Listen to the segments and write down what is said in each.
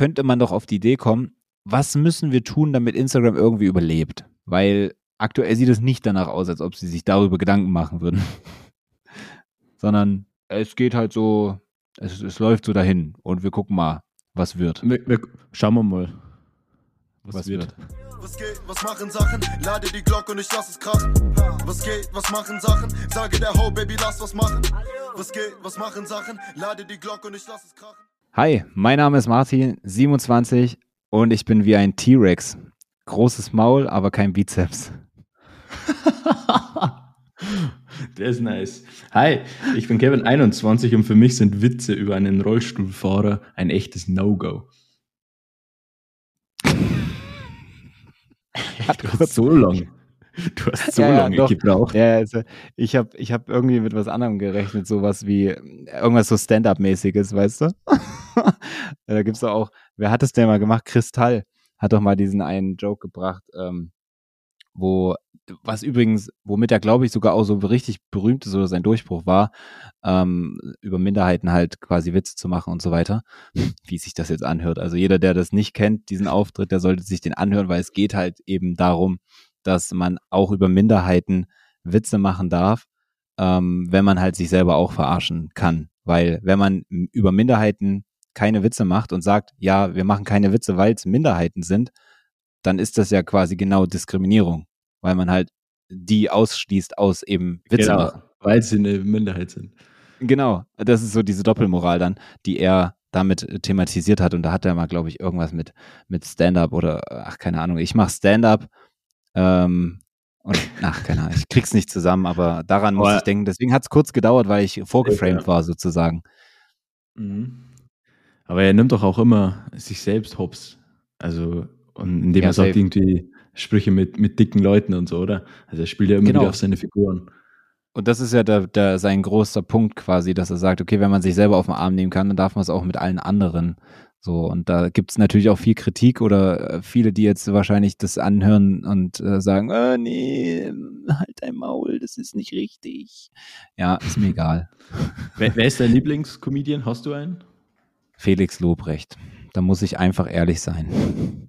könnte man doch auf die Idee kommen, was müssen wir tun, damit Instagram irgendwie überlebt? Weil aktuell sieht es nicht danach aus, als ob sie sich darüber Gedanken machen würden. Sondern es geht halt so, es, es läuft so dahin und wir gucken mal, was wird. Wir, wir, schauen wir mal, was, was wird. Was geht, was machen Sachen? Lade die Glocke und ich lass es krachen. Was geht, was machen Sachen? Sage der Ho, Baby, lass was machen. Was geht, was machen Sachen? Lade die Glocke und ich lass es krachen. Hi, mein Name ist Martin, 27 und ich bin wie ein T-Rex. Großes Maul, aber kein Bizeps. Der ist nice. Hi, ich bin Kevin 21 und für mich sind Witze über einen Rollstuhlfahrer ein echtes No-Go. Hat kurz so lang. Du hast so Ja, lange doch. gebraucht. Ja, also ich habe ich hab irgendwie mit was anderem gerechnet, sowas wie irgendwas so Stand-up-mäßiges, weißt du? da gibt's doch auch, wer hat es denn mal gemacht? Kristall hat doch mal diesen einen Joke gebracht, ähm, wo, was übrigens, womit er, glaube ich, sogar auch so richtig berühmt ist oder sein Durchbruch war, ähm, über Minderheiten halt quasi Witze zu machen und so weiter. Wie sich das jetzt anhört. Also jeder, der das nicht kennt, diesen Auftritt, der sollte sich den anhören, weil es geht halt eben darum, dass man auch über Minderheiten Witze machen darf, ähm, wenn man halt sich selber auch verarschen kann. Weil wenn man über Minderheiten keine Witze macht und sagt, ja, wir machen keine Witze, weil es Minderheiten sind, dann ist das ja quasi genau Diskriminierung, weil man halt die ausschließt aus eben Witze Genau, machen. weil sie eine Minderheit sind. Genau, das ist so diese Doppelmoral dann, die er damit äh, thematisiert hat. Und da hat er mal, glaube ich, irgendwas mit, mit Stand-up oder, ach, keine Ahnung, ich mache Stand-up. Ähm, und, ach, keine Ahnung, ich krieg's nicht zusammen, aber daran muss ich denken. Deswegen hat es kurz gedauert, weil ich vorgeframed Ja. war, sozusagen. Mhm. Aber er nimmt doch auch immer sich selbst hops. Also, und indem Ja, er sagt irgendwie Sprüche mit, mit dicken Leuten und so, oder? Also er spielt ja immer Genau. wieder auf seine Figuren. Und das ist ja der, der, sein großer Punkt quasi, dass er sagt, okay, wenn man sich selber auf den Arm nehmen kann, dann darf man es auch mit allen anderen. So, und da gibt es natürlich auch viel Kritik oder äh, viele, die jetzt wahrscheinlich das anhören und äh, sagen, äh, nee, halt dein Maul, das ist nicht richtig. Ja, ist mir egal. Wer, wer ist dein Lieblingscomedian? Hast du einen? Felix Lobrecht. Da muss ich einfach ehrlich sein.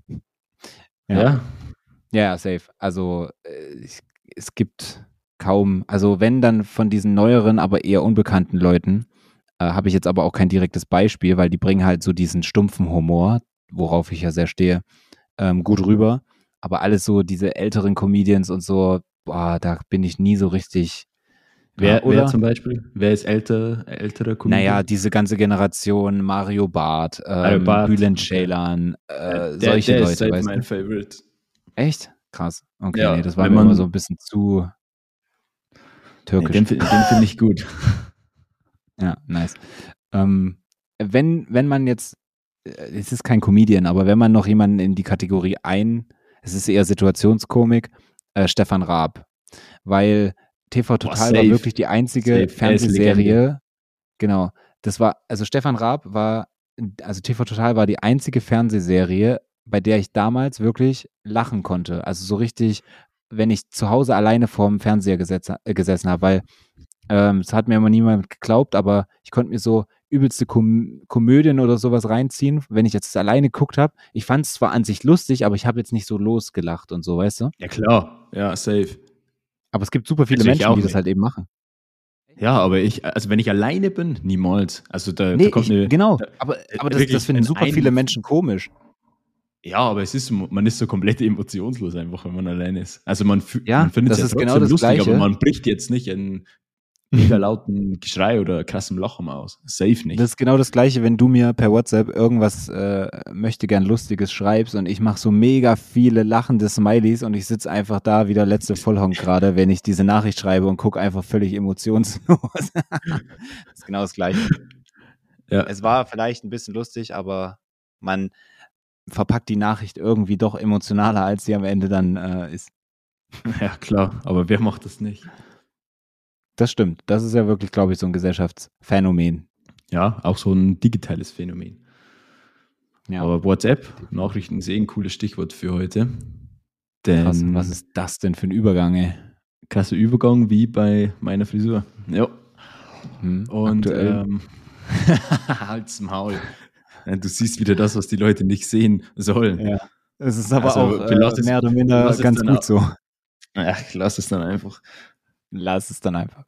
Ja. Ja, ja, safe. Also äh, ich, es gibt kaum, also wenn dann von diesen neueren, aber eher unbekannten Leuten, äh, habe ich jetzt aber auch kein direktes Beispiel, weil die bringen halt so diesen stumpfen Humor, worauf ich ja sehr stehe, ähm, gut rüber. Aber alles so diese älteren Comedians und so, boah, da bin ich nie so richtig. Wer, oder? wer zum Beispiel? Wer ist älter, älterer Comedian? Naja, diese ganze Generation, Mario Barth, ähm, Barth, Bülent. Ceylan, äh, der, solche der Leute, ist halt weißt mein du? Favorite. Echt? Krass. Okay, Ja, nee, das war mir immer so ein bisschen zu Nee, türkisch. den fi- den finde ich gut. Ja, nice. Ähm, wenn, wenn man jetzt, äh, es ist kein Comedian, aber wenn man noch jemanden in die Kategorie ein, es ist eher Situationskomik, äh, Stefan Raab. Weil TV Total war safe. wirklich die einzige Safe. Er Fernsehserie. Genau. Das war, also Stefan Raab war, also TV Total war die einzige Fernsehserie, bei der ich damals wirklich lachen konnte. Also so richtig, wenn ich zu Hause alleine vorm Fernseher gesetz, äh, gesessen habe, weil ähm, es hat mir immer niemand geglaubt, aber ich konnte mir so übelste Kom Komödien oder sowas reinziehen, wenn ich jetzt alleine geguckt habe. Ich fand es zwar an sich lustig, aber ich habe jetzt nicht so losgelacht und so, weißt du? Ja, klar. Ja, safe. Aber es gibt super viele Also Menschen, die das halt eben machen. Ja, aber ich, also wenn ich alleine bin, niemals. Also da, da Nee, kommt ich, eine, genau. da- Aber, äh, aber das, das finden super ein- viele Menschen komisch. Ja, aber es ist, man ist so komplett emotionslos einfach, wenn man alleine ist. Also man, Ja, man findet es ja trotzdem genau lustig, Gleiche. aber man bricht jetzt nicht in mega lauten Geschrei oder krassem Lachen aus. Safe nicht. Das ist genau das Gleiche, wenn du mir per WhatsApp irgendwas äh, möchte gern Lustiges schreibst und ich mache so mega viele lachende Smileys und ich sitze einfach da wie der letzte Vollhonk gerade, wenn ich diese Nachricht schreibe und gucke einfach völlig emotionslos. das ist genau das Gleiche. ja. Es war vielleicht ein bisschen lustig, aber man verpackt die Nachricht irgendwie doch emotionaler, als sie am Ende dann äh, ist. ja, klar. Aber wer macht das nicht? Das stimmt. Das ist ja wirklich, glaube ich, so ein Gesellschaftsphänomen. Ja, auch so ein digitales Phänomen. Ja, Aber WhatsApp, Nachrichten ist eh ein cooles Stichwort für heute. Denn krass. Was ist das denn für ein Übergang, ey? krasser Übergang wie bei meiner Frisur. Ja. Hm, Und aktuell. ähm, halt's Maul. Du siehst wieder das, was die Leute nicht sehen sollen. Ja. Es ist aber Also, auch äh, mehr oder minder ganz gut auch. so. Ach, lass es dann einfach. Lass es dann einfach.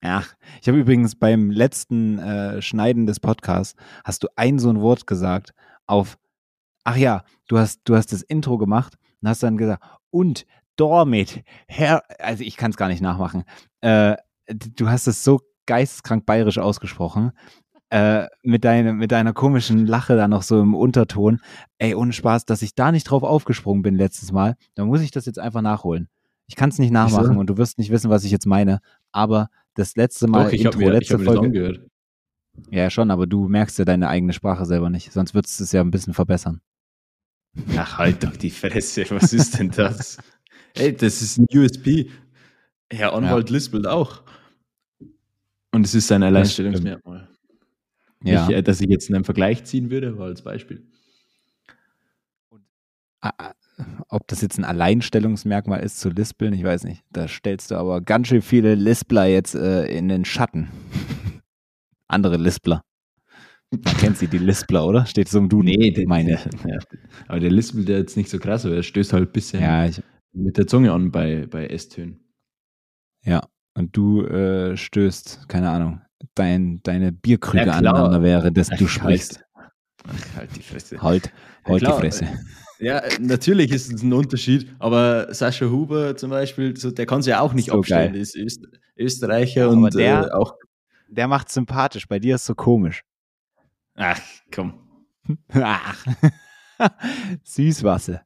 Ach, ich habe übrigens beim letzten äh, Schneiden des Podcasts hast du ein so ein Wort gesagt auf. Ach ja, du hast du hast das Intro gemacht und hast dann gesagt und damit Herr, also ich kann es gar nicht nachmachen. Äh, du hast es so geisteskrank bayerisch ausgesprochen. Äh, mit, deine, mit deiner komischen Lache da noch so im Unterton. Ey, ohne Spaß, dass ich da nicht drauf aufgesprungen bin letztes Mal. Da muss ich das jetzt einfach nachholen. Ich kann es nicht nachmachen und du wirst nicht wissen, was ich jetzt meine. Aber das letzte Mal Doch, ich Intro, mir, ich letzte das Folge. angehört. Ja, schon, aber du merkst ja deine eigene Sprache selber nicht. Sonst würdest du es ja ein bisschen verbessern. Ach, halt doch die Fresse. Was ist denn das? Ey, das ist ein USP. Herr Anwalt lispelt auch. Und es ist sein Alleinstellungsmerkmal. Ja. Ich, äh, dass ich jetzt einen Vergleich ziehen würde, war als Beispiel. Ob das jetzt ein Alleinstellungsmerkmal ist zu Lispeln, ich weiß nicht. Da stellst du aber ganz schön viele Lispler jetzt äh, in den Schatten. Andere Lispler. Man kennt sie, die Lispler, oder? Steht so im Duden. meine ich. ja. Aber der lispelt ja jetzt nicht so krass, aber er stößt halt ein bisschen Ja, ich, mit der Zunge an bei, bei S-Tönen. ja. Und du äh, stößt, keine Ahnung, dein, deine Bierkrüge Ja, aneinander wäre, dass du sprichst. Ach, halt die Fresse. Halt, Ja, halt die klar. Fresse. Ja, äh, natürlich ist es ein Unterschied, aber Sascha Huber zum Beispiel, so, der kann sich ja auch nicht So abstellen. geil. Ist Öst Österreicher aber und der- äh, auch. Der macht sympathisch, bei dir ist so komisch. Ach, komm. Ach. Süßwasser.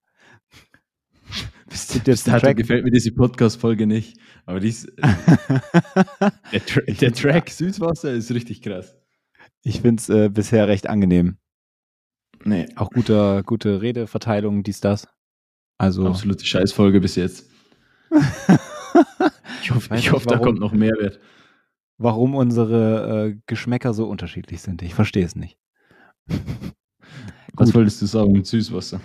Bis, bis dato gefällt mir diese Podcast-Folge nicht. Aber dies, der, Tra der Track Süßwasser ist richtig krass. Ich finde es äh, bisher recht angenehm. Nee, Auch guter, gute Redeverteilung, dies, das. Also, absolute Scheißfolge bis jetzt. Ich hoffe, ich hoffe da warum. kommt noch Mehrwert. warum unsere äh, Geschmäcker so unterschiedlich sind. Ich verstehe es nicht. Was Gut. wolltest du sagen mit Süßwasser?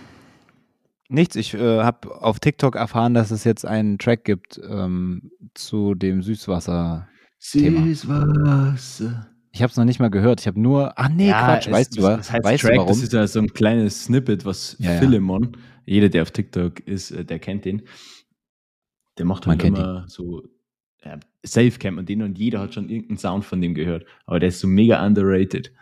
Nichts, ich äh, habe auf TikTok erfahren, dass es jetzt einen Track gibt ähm, zu dem Süßwasser. Thema. Süßwasser. Ich habe es noch nicht mal gehört. Ich habe nur. Ah, nee, Quatsch. es- weißt du, was? das heißt weißt Track, du warum? Das ist ja so ein kleines Snippet, was Ja, ja. Philemon, jeder, der auf TikTok ist, äh, der kennt den. Der macht Man halt kennt immer so ja, safe kennt man den und jeder hat schon irgendeinen Sound von dem gehört. Aber der ist so mega underrated.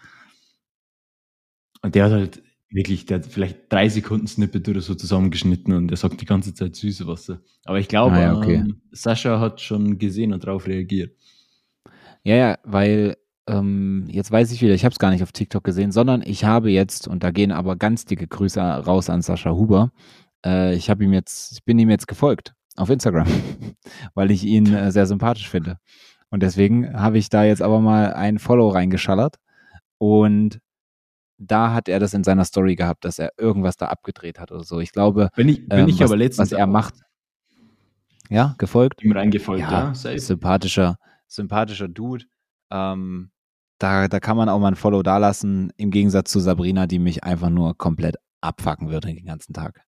Und der hat halt wirklich, der hat vielleicht drei Sekunden Snippet oder so zusammengeschnitten und der sagt die ganze Zeit süße Wasser. Aber ich glaube, Ah, ja, okay. ähm, Sascha hat schon gesehen und darauf reagiert. Ja, ja, weil ähm, jetzt weiß ich wieder, ich habe es gar nicht auf TikTok gesehen, sondern ich habe jetzt, und da gehen aber ganz dicke Grüße raus an Sascha Huber, äh, ich habe ihm jetzt, ich bin ihm jetzt gefolgt auf Instagram, weil ich ihn äh, sehr sympathisch finde. Und deswegen habe ich da jetzt aber mal ein Follow reingeschallert und da hat er das in seiner Story gehabt, dass er irgendwas da abgedreht hat oder so. Ich glaube, Bin ich, bin ähm, ich was, aber letztens was er macht. Ja, gefolgt? ihm reingefolgt, ja, ja, sympathischer, sympathischer Dude. Ähm, da, da kann man auch mal ein Follow dalassen, im Gegensatz zu Sabrina, die mich einfach nur komplett abfacken würde den ganzen Tag.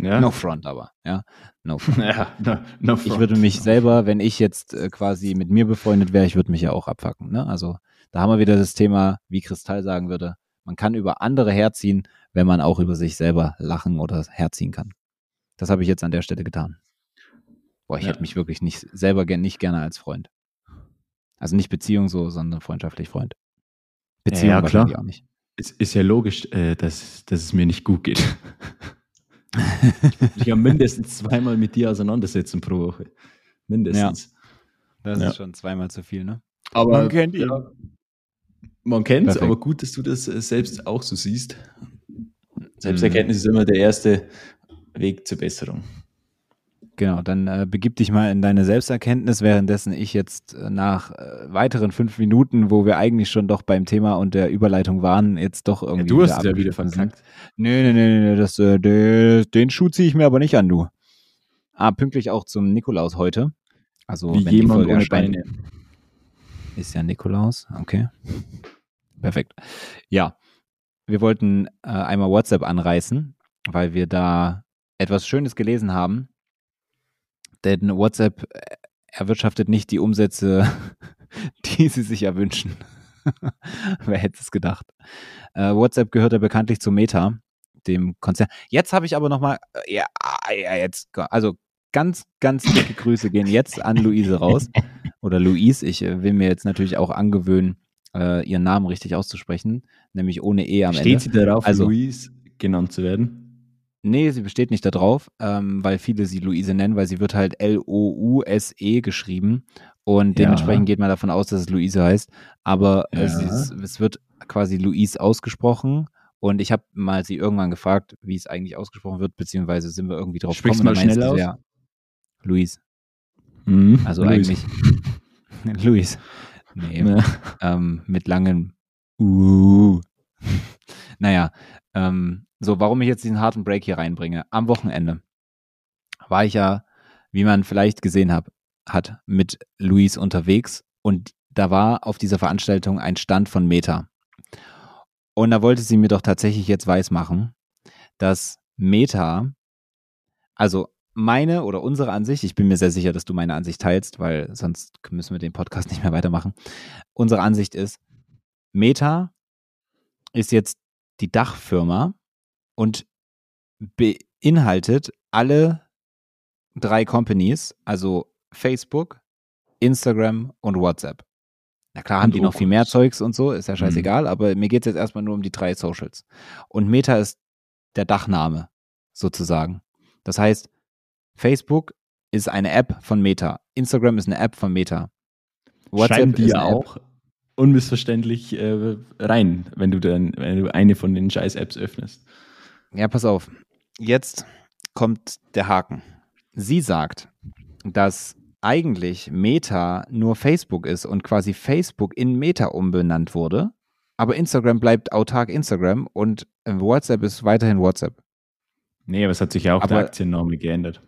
Ja. No front aber, ja. No front. Ja, no, no Ich front. würde mich selber, wenn ich jetzt äh, quasi mit mir befreundet wäre, ich würde mich ja auch abfacken. Ne? Also da haben wir wieder das Thema, wie Kristall sagen würde, man kann über andere herziehen, wenn man auch über sich selber lachen oder herziehen kann. Das habe ich jetzt an der Stelle getan. Boah, ich Ja. hätte mich wirklich nicht selber gern, nicht gerne als Freund. Also nicht Beziehung so, sondern freundschaftlich Freund. Beziehung ja, klar. wahrscheinlich auch nicht. Es ist ja logisch, äh, dass, dass es mir nicht gut geht. ich muss mich ja mindestens zweimal mit dir auseinandersetzen pro Woche. Mindestens. Das Ja. ist schon zweimal zu viel, ne? Aber Man kennt ihn. Ja, man kennt es, aber gut, dass du das äh, selbst auch so siehst. Selbsterkenntnis ist immer der erste Weg zur Besserung. Genau, dann äh, begib dich mal in deine Selbsterkenntnis, währenddessen ich jetzt äh, nach äh, weiteren fünf Minuten, wo wir eigentlich schon doch beim Thema und der Überleitung waren, jetzt doch Ja, irgendwie. du hast es ja wieder verkackt. Nee, nee, nee, nee, das, äh, de, den Schuh ziehe ich mir aber nicht an, du. Ah, pünktlich auch zum Nikolaus heute. Also, Wie wenn die jemand Folge ohne Beine. ist ja Nikolaus. Okay. Perfekt. Ja, wir wollten äh, einmal WhatsApp anreißen, weil wir da etwas Schönes gelesen haben. Denn WhatsApp äh, erwirtschaftet nicht die Umsätze, die sie sich erwünschen. Wer hätte es gedacht? Äh, WhatsApp gehört ja bekanntlich zu Meta, dem Konzern. Jetzt habe ich aber noch mal, äh, ja, ja, jetzt, also ganz, ganz dicke Grüße gehen jetzt an Luise raus. Oder Luis. Ich äh, will mir jetzt natürlich auch angewöhnen, äh, ihren Namen richtig auszusprechen, nämlich ohne E am Steht Ende. sie darauf, Also- Luis genannt zu werden? Nee, sie besteht nicht darauf, ähm, weil viele sie Luise nennen, weil sie wird halt L-O-U-S-E geschrieben und Ja. dementsprechend geht man davon aus, dass es Luise heißt. Aber Ja. ist- es wird quasi Luise ausgesprochen und ich habe mal sie irgendwann gefragt, wie es eigentlich ausgesprochen wird, beziehungsweise sind wir irgendwie drauf Sprich's gekommen. und mal schnell aus. Ja, Luis. Mhm. Also Luis. eigentlich Luis. Nee, Ja. ähm, mit langen Uh. naja, ähm, so, warum ich jetzt diesen harten Break hier reinbringe. Am Wochenende war ich ja, wie man vielleicht gesehen hab, hat, mit Luis unterwegs und da war auf dieser Veranstaltung ein Stand von Meta. Und da wollte sie mir doch tatsächlich jetzt weismachen, dass Meta, also meine oder unsere Ansicht, ich bin mir sehr sicher, dass du meine Ansicht teilst, weil sonst müssen wir den Podcast nicht mehr weitermachen. Unsere Ansicht ist, Meta ist jetzt die Dachfirma und beinhaltet alle drei Companies, also Facebook, Instagram und WhatsApp. Na klar haben die noch viel mehr. Zeugs und so, ist ja scheißegal, aber mir geht es jetzt erstmal nur um die drei Socials. Und Meta ist der Dachname sozusagen. Das heißt, Facebook ist eine App von Meta, Instagram ist eine App von Meta. Schreiben die ist ja eine App. auch unmissverständlich äh, rein, wenn du dann, wenn du eine von den scheiß Apps öffnest. Ja, pass auf. Jetzt kommt der Haken. Sie sagt, dass eigentlich Meta nur Facebook ist und quasi Facebook in Meta umbenannt wurde, aber Instagram bleibt autark Instagram und WhatsApp ist weiterhin WhatsApp. Nee, aber es hat sich ja auch der Aber- Aktienname geändert.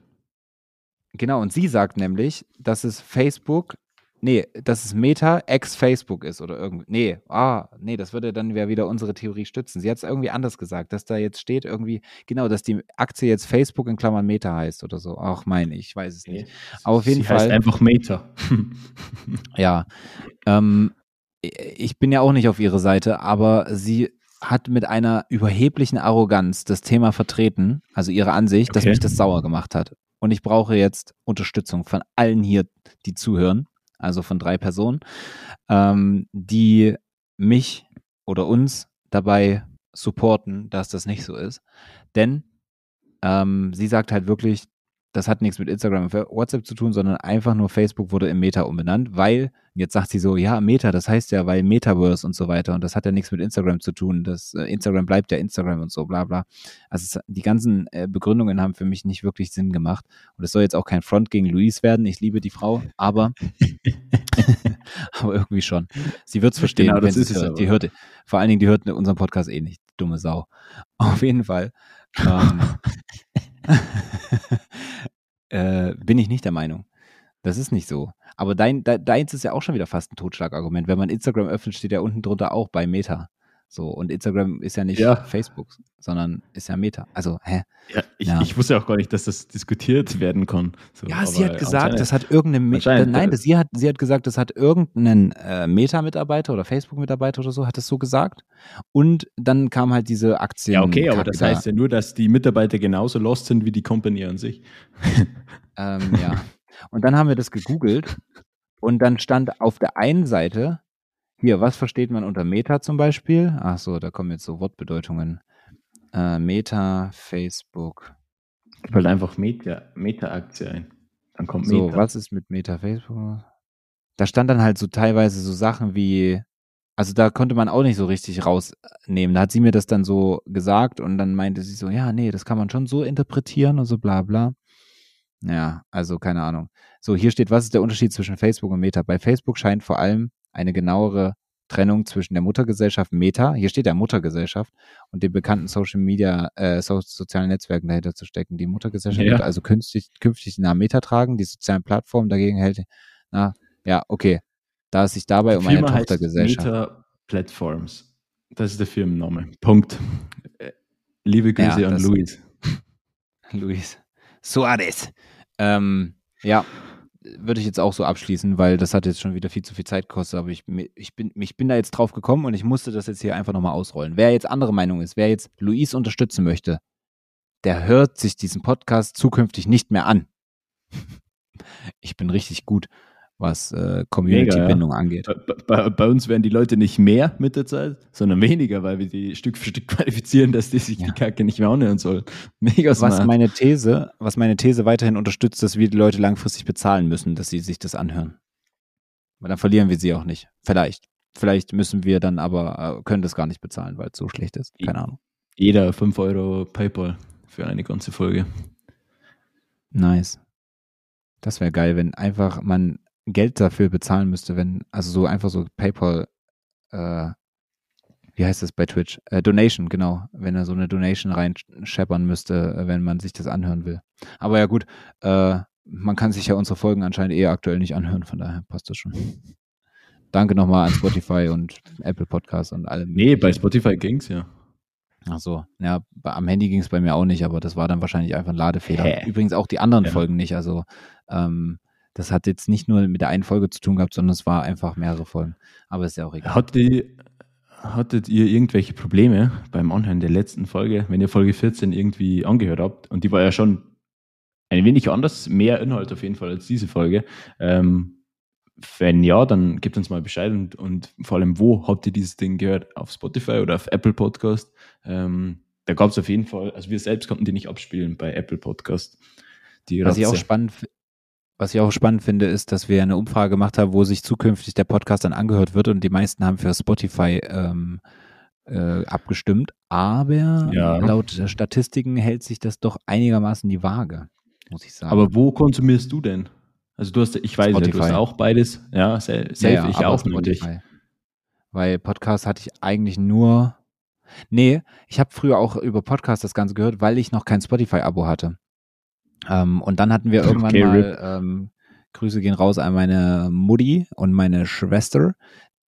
Genau, und sie sagt nämlich, dass es Facebook, nee, dass es Meta ex Facebook ist oder irgendwie. Nee, ah, nee, das würde dann ja wieder unsere Theorie stützen. Sie hat es irgendwie anders gesagt, dass da jetzt steht irgendwie, genau, dass die Aktie jetzt Facebook in Klammern Meta heißt oder so. Ach, meine, ich weiß es nicht. Aber auf jeden Sie heißt Fall- einfach Meta. Ja, ähm, ich bin ja auch nicht auf ihrer Seite, aber sie hat mit einer überheblichen Arroganz das Thema vertreten, also ihre Ansicht, dass Okay. mich das sauer gemacht hat. Und ich brauche jetzt Unterstützung von allen hier, die zuhören, also von drei Personen, ähm, die mich oder uns dabei supporten, dass das nicht so ist. Denn ähm, sie sagt halt wirklich, das hat nichts mit Instagram und WhatsApp zu tun, sondern einfach nur Facebook wurde in Meta umbenannt, weil, jetzt sagt sie so, ja, Meta, das heißt ja, weil Metaverse und so weiter und das hat ja nichts mit Instagram zu tun. Das äh, Instagram bleibt ja Instagram und so, bla bla. Also es, die ganzen äh, Begründungen haben für mich nicht wirklich Sinn gemacht. Und es soll jetzt auch kein Front gegen Louise werden. Ich liebe die Frau, aber, aber irgendwie schon. Sie wird es verstehen, Genau, das wenn ist sie es hört. Die hört, vor allen Dingen, die hört unseren Podcast eh nicht, dumme Sau. Auf jeden Fall. Ähm, äh, bin ich nicht der Meinung. Das ist nicht so. Aber dein, de, deins ist ja auch schon wieder fast ein Totschlagargument. Wenn man Instagram öffnet, steht ja unten drunter auch bei Meta. So, und Instagram ist ja nicht Ja. Facebook, sondern ist ja Meta. Also, hä? Ja, ich, Ja. ich wusste auch gar nicht, dass das diskutiert werden kann. So, Ja, sie hat gesagt, das hat irgendeine, Me- anscheinend, nein, äh, das, sie, hat, sie hat gesagt, das hat irgendeinen äh, Meta-Mitarbeiter oder Facebook-Mitarbeiter oder so, hat das so gesagt. Und dann kam halt diese Aktien. Ja, okay, aber das heißt ja nur, dass die Mitarbeiter genauso lost sind wie die Company an sich. Ähm, ja. Und dann haben wir das gegoogelt und dann stand auf der einen Seite, hier, was versteht man unter Meta zum Beispiel? Ach so, da kommen jetzt so Wortbedeutungen. Äh, Meta, Facebook. Gib halt einfach Meta- Meta-Aktie ein. Dann kommt So, Meta. was ist mit Meta, Facebook? Da stand dann halt so teilweise so Sachen wie, also da konnte man auch nicht so richtig rausnehmen. Da hat sie mir das dann so gesagt und dann meinte sie so, ja, nee, das kann man schon so interpretieren und so bla bla. Ja, also keine Ahnung. So, hier steht, was ist der Unterschied zwischen Facebook und Meta? Bei Facebook scheint vor allem eine genauere Trennung zwischen der Muttergesellschaft Meta, hier steht ja Muttergesellschaft, und den bekannten Social Media, äh, so, sozialen Netzwerken dahinter zu stecken. Die Muttergesellschaft Ja. wird also künftig, künftig den Namen Meta tragen, die sozialen Plattformen dagegen hält, na, ja, okay. Da es sich dabei um eine Tochtergesellschaft. Meta Platforms. Das ist der Firmenname. Punkt. Äh, Liebe Grüße Ja, an Luis. Luis Suarez. Ähm, ja, würde ich jetzt auch so abschließen, weil das hat jetzt schon wieder viel zu viel Zeit gekostet, aber ich, ich, bin, ich bin da jetzt drauf gekommen und ich musste das jetzt hier einfach nochmal ausrollen. Wer jetzt andere Meinung ist, wer jetzt Luis unterstützen möchte, der hört sich diesen Podcast zukünftig nicht mehr an. Ich bin richtig gut, was äh, Community-Bindung ja. angeht. Bei, bei, uns werden die Leute nicht mehr mit der Zeit, sondern weniger, weil wir die Stück für Stück qualifizieren, dass die sich ja. die Kacke nicht mehr anhören sollen. Mega smart. Was meine These, was meine These weiterhin unterstützt, dass wir die Leute langfristig bezahlen müssen, dass sie sich das anhören. Weil dann verlieren wir sie auch nicht. Vielleicht. Vielleicht müssen wir dann aber, äh, können das gar nicht bezahlen, weil es so schlecht ist. Keine Ahnung. Jeder 5 Euro PayPal für eine ganze Folge. Nice. Das wäre geil, wenn einfach man Geld dafür bezahlen müsste, wenn, also so einfach so PayPal, äh, wie heißt das bei Twitch? Äh, Donation, genau. Wenn er so eine Donation reinscheppern müsste, äh, wenn man sich das anhören will. Aber ja gut, äh, man kann sich ja unsere Folgen anscheinend eher aktuell nicht anhören, von daher passt das schon. Danke nochmal an Spotify und Apple Podcasts und allem. Nee, bei Spotify ging's ja. Ach so, ja, am Handy ging es bei mir auch nicht, aber das war dann wahrscheinlich einfach ein Ladefehler. Hä? Übrigens auch die anderen ja. Folgen nicht. Also ähm, das hat jetzt nicht nur mit der einen Folge zu tun gehabt, sondern es war einfach mehrere Folgen. Aber ist ja auch egal. Hattet ihr, hattet ihr irgendwelche Probleme beim Anhören der letzten Folge, wenn ihr Folge 14 irgendwie angehört habt? Und die war ja schon ein wenig anders, mehr Inhalt auf jeden Fall als diese Folge. Ähm, wenn ja, dann gebt uns mal Bescheid und, und vor allem, wo habt ihr dieses Ding gehört? Auf Spotify oder auf Apple Podcast? Ähm, da gab es auf jeden Fall, also wir selbst konnten die nicht abspielen bei Apple Podcast. Die Was ich auch spannend was ich auch spannend finde, ist, dass wir eine Umfrage gemacht haben, wo sich zukünftig der Podcast dann angehört wird und die meisten haben für Spotify ähm, äh, abgestimmt. Aber ja. laut Statistiken hält sich das doch einigermaßen die Waage, muss ich sagen. Aber wo konsumierst du denn? Also du hast, ich weiß Spotify. ja, du hast auch beides. Ja, safe, ja, ja, ich auch Spotify. Weil Podcast hatte ich eigentlich nur. Nee, ich habe früher auch über Podcast das Ganze gehört, weil ich noch kein Spotify-Abo hatte. Ähm, und dann hatten wir irgendwann okay, mal, ähm, Grüße gehen raus an meine Mutti und meine Schwester.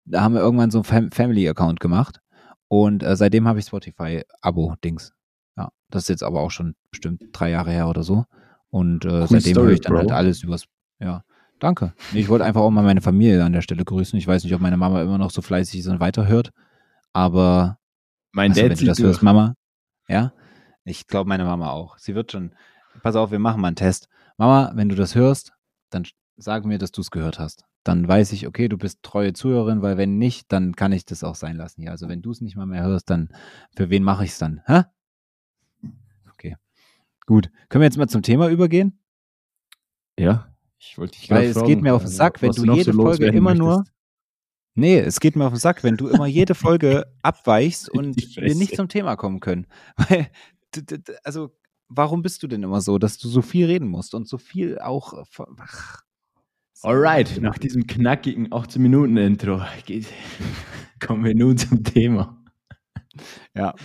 Da haben wir irgendwann so ein Family-Account gemacht. Und äh, seitdem habe ich Spotify-Abo-Dings. Ja, das ist jetzt aber auch schon bestimmt drei Jahre her oder so. Und äh, seitdem höre ich dann halt Bro. halt alles übers. Ja, danke. Ich wollte einfach auch mal meine Familie an der Stelle grüßen. Ich weiß nicht, ob meine Mama immer noch so fleißig ist und weiterhört. Aber mein also, Dad wenn du das hörst, Mama. Ja, ich glaube meine Mama auch. Sie wird schon, pass auf, wir machen mal einen Test. Mama, wenn du das hörst, dann sag mir, dass du es gehört hast. Dann weiß ich, okay, du bist treue Zuhörerin, weil wenn nicht, dann kann ich das auch sein lassen hier. Also wenn du es nicht mal mehr hörst, dann für wen mache ich es dann? Hä? Okay. Gut. Können wir jetzt mal zum Thema übergehen? Ja, ich wollte dich Weil es fragen, geht mir auf den Sack, wenn du, jede so Folge immer möchtest. nur. Nee, es geht mir auf den Sack, wenn du immer jede Folge abweichst und wir nicht zum Thema kommen können. Weil, also warum bist du denn immer so, dass du so viel reden musst und so viel auch. Ach, Alright, nach diesem knackigen 18 Minuten Intro kommen wir nun zum Thema. Ja.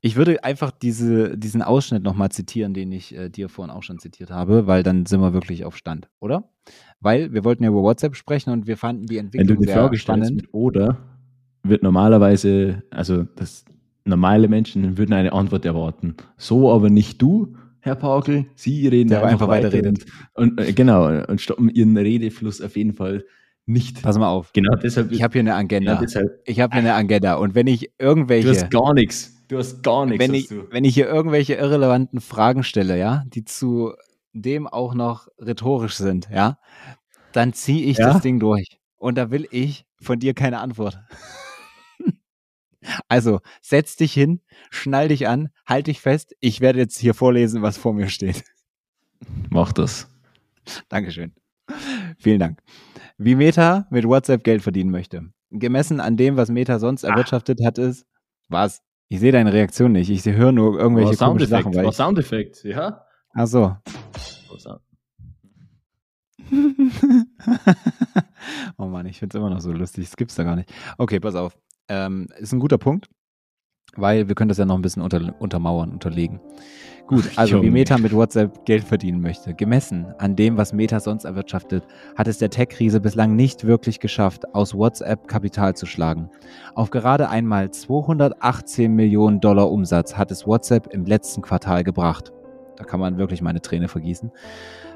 Ich würde einfach diese, diesen Ausschnitt nochmal zitieren, den ich äh, dir vorhin auch schon zitiert habe, weil dann sind wir wirklich auf Stand, oder? Weil wir wollten ja über WhatsApp sprechen und wir fanden die Entwicklung Wenn du die Frage spannend. mit oder, wird normalerweise, also das normale Menschen würden eine Antwort erwarten. So aber nicht du, Herr Paukel. Sie reden Der einfach, einfach weiter und, und äh, genau und stoppen ihren Redefluss auf jeden Fall nicht. Pass mal auf. Genau deshalb. Ich habe hier eine Agenda. Genau ich habe hier eine Agenda und wenn ich irgendwelche. Du hast gar nichts. Du hast gar nichts. Wenn ich, wenn ich hier irgendwelche irrelevanten Fragen stelle, ja, die zu dem auch noch rhetorisch sind, ja, dann ziehe ich ja? das Ding durch. Und da will ich von dir keine Antwort. Also, setz dich hin, schnall dich an, halt dich fest. Ich werde jetzt hier vorlesen, was vor mir steht. Mach das. Dankeschön. Vielen Dank. Wie Meta mit WhatsApp Geld verdienen möchte. Gemessen an dem, was Meta sonst ah. erwirtschaftet hat, ist, was? Ich sehe deine Reaktion nicht. Ich höre nur irgendwelche oh, komischen Sachen. Weil ich... Soundeffekt, ja? Ach so. oh Mann, ich finde es immer noch so lustig. Das gibt's da gar nicht. Okay, pass auf. Ähm, ist ein guter Punkt, weil wir können das ja noch ein bisschen unter, untermauern, unterlegen. Gut, also wie Meta mit WhatsApp Geld verdienen möchte. Gemessen an dem, was Meta sonst erwirtschaftet, hat es der Tech-Krise bislang nicht wirklich geschafft, aus WhatsApp Kapital zu schlagen. Auf gerade einmal 218 Millionen Dollar Umsatz hat es WhatsApp im letzten Quartal gebracht. Da kann man wirklich meine Träne vergießen.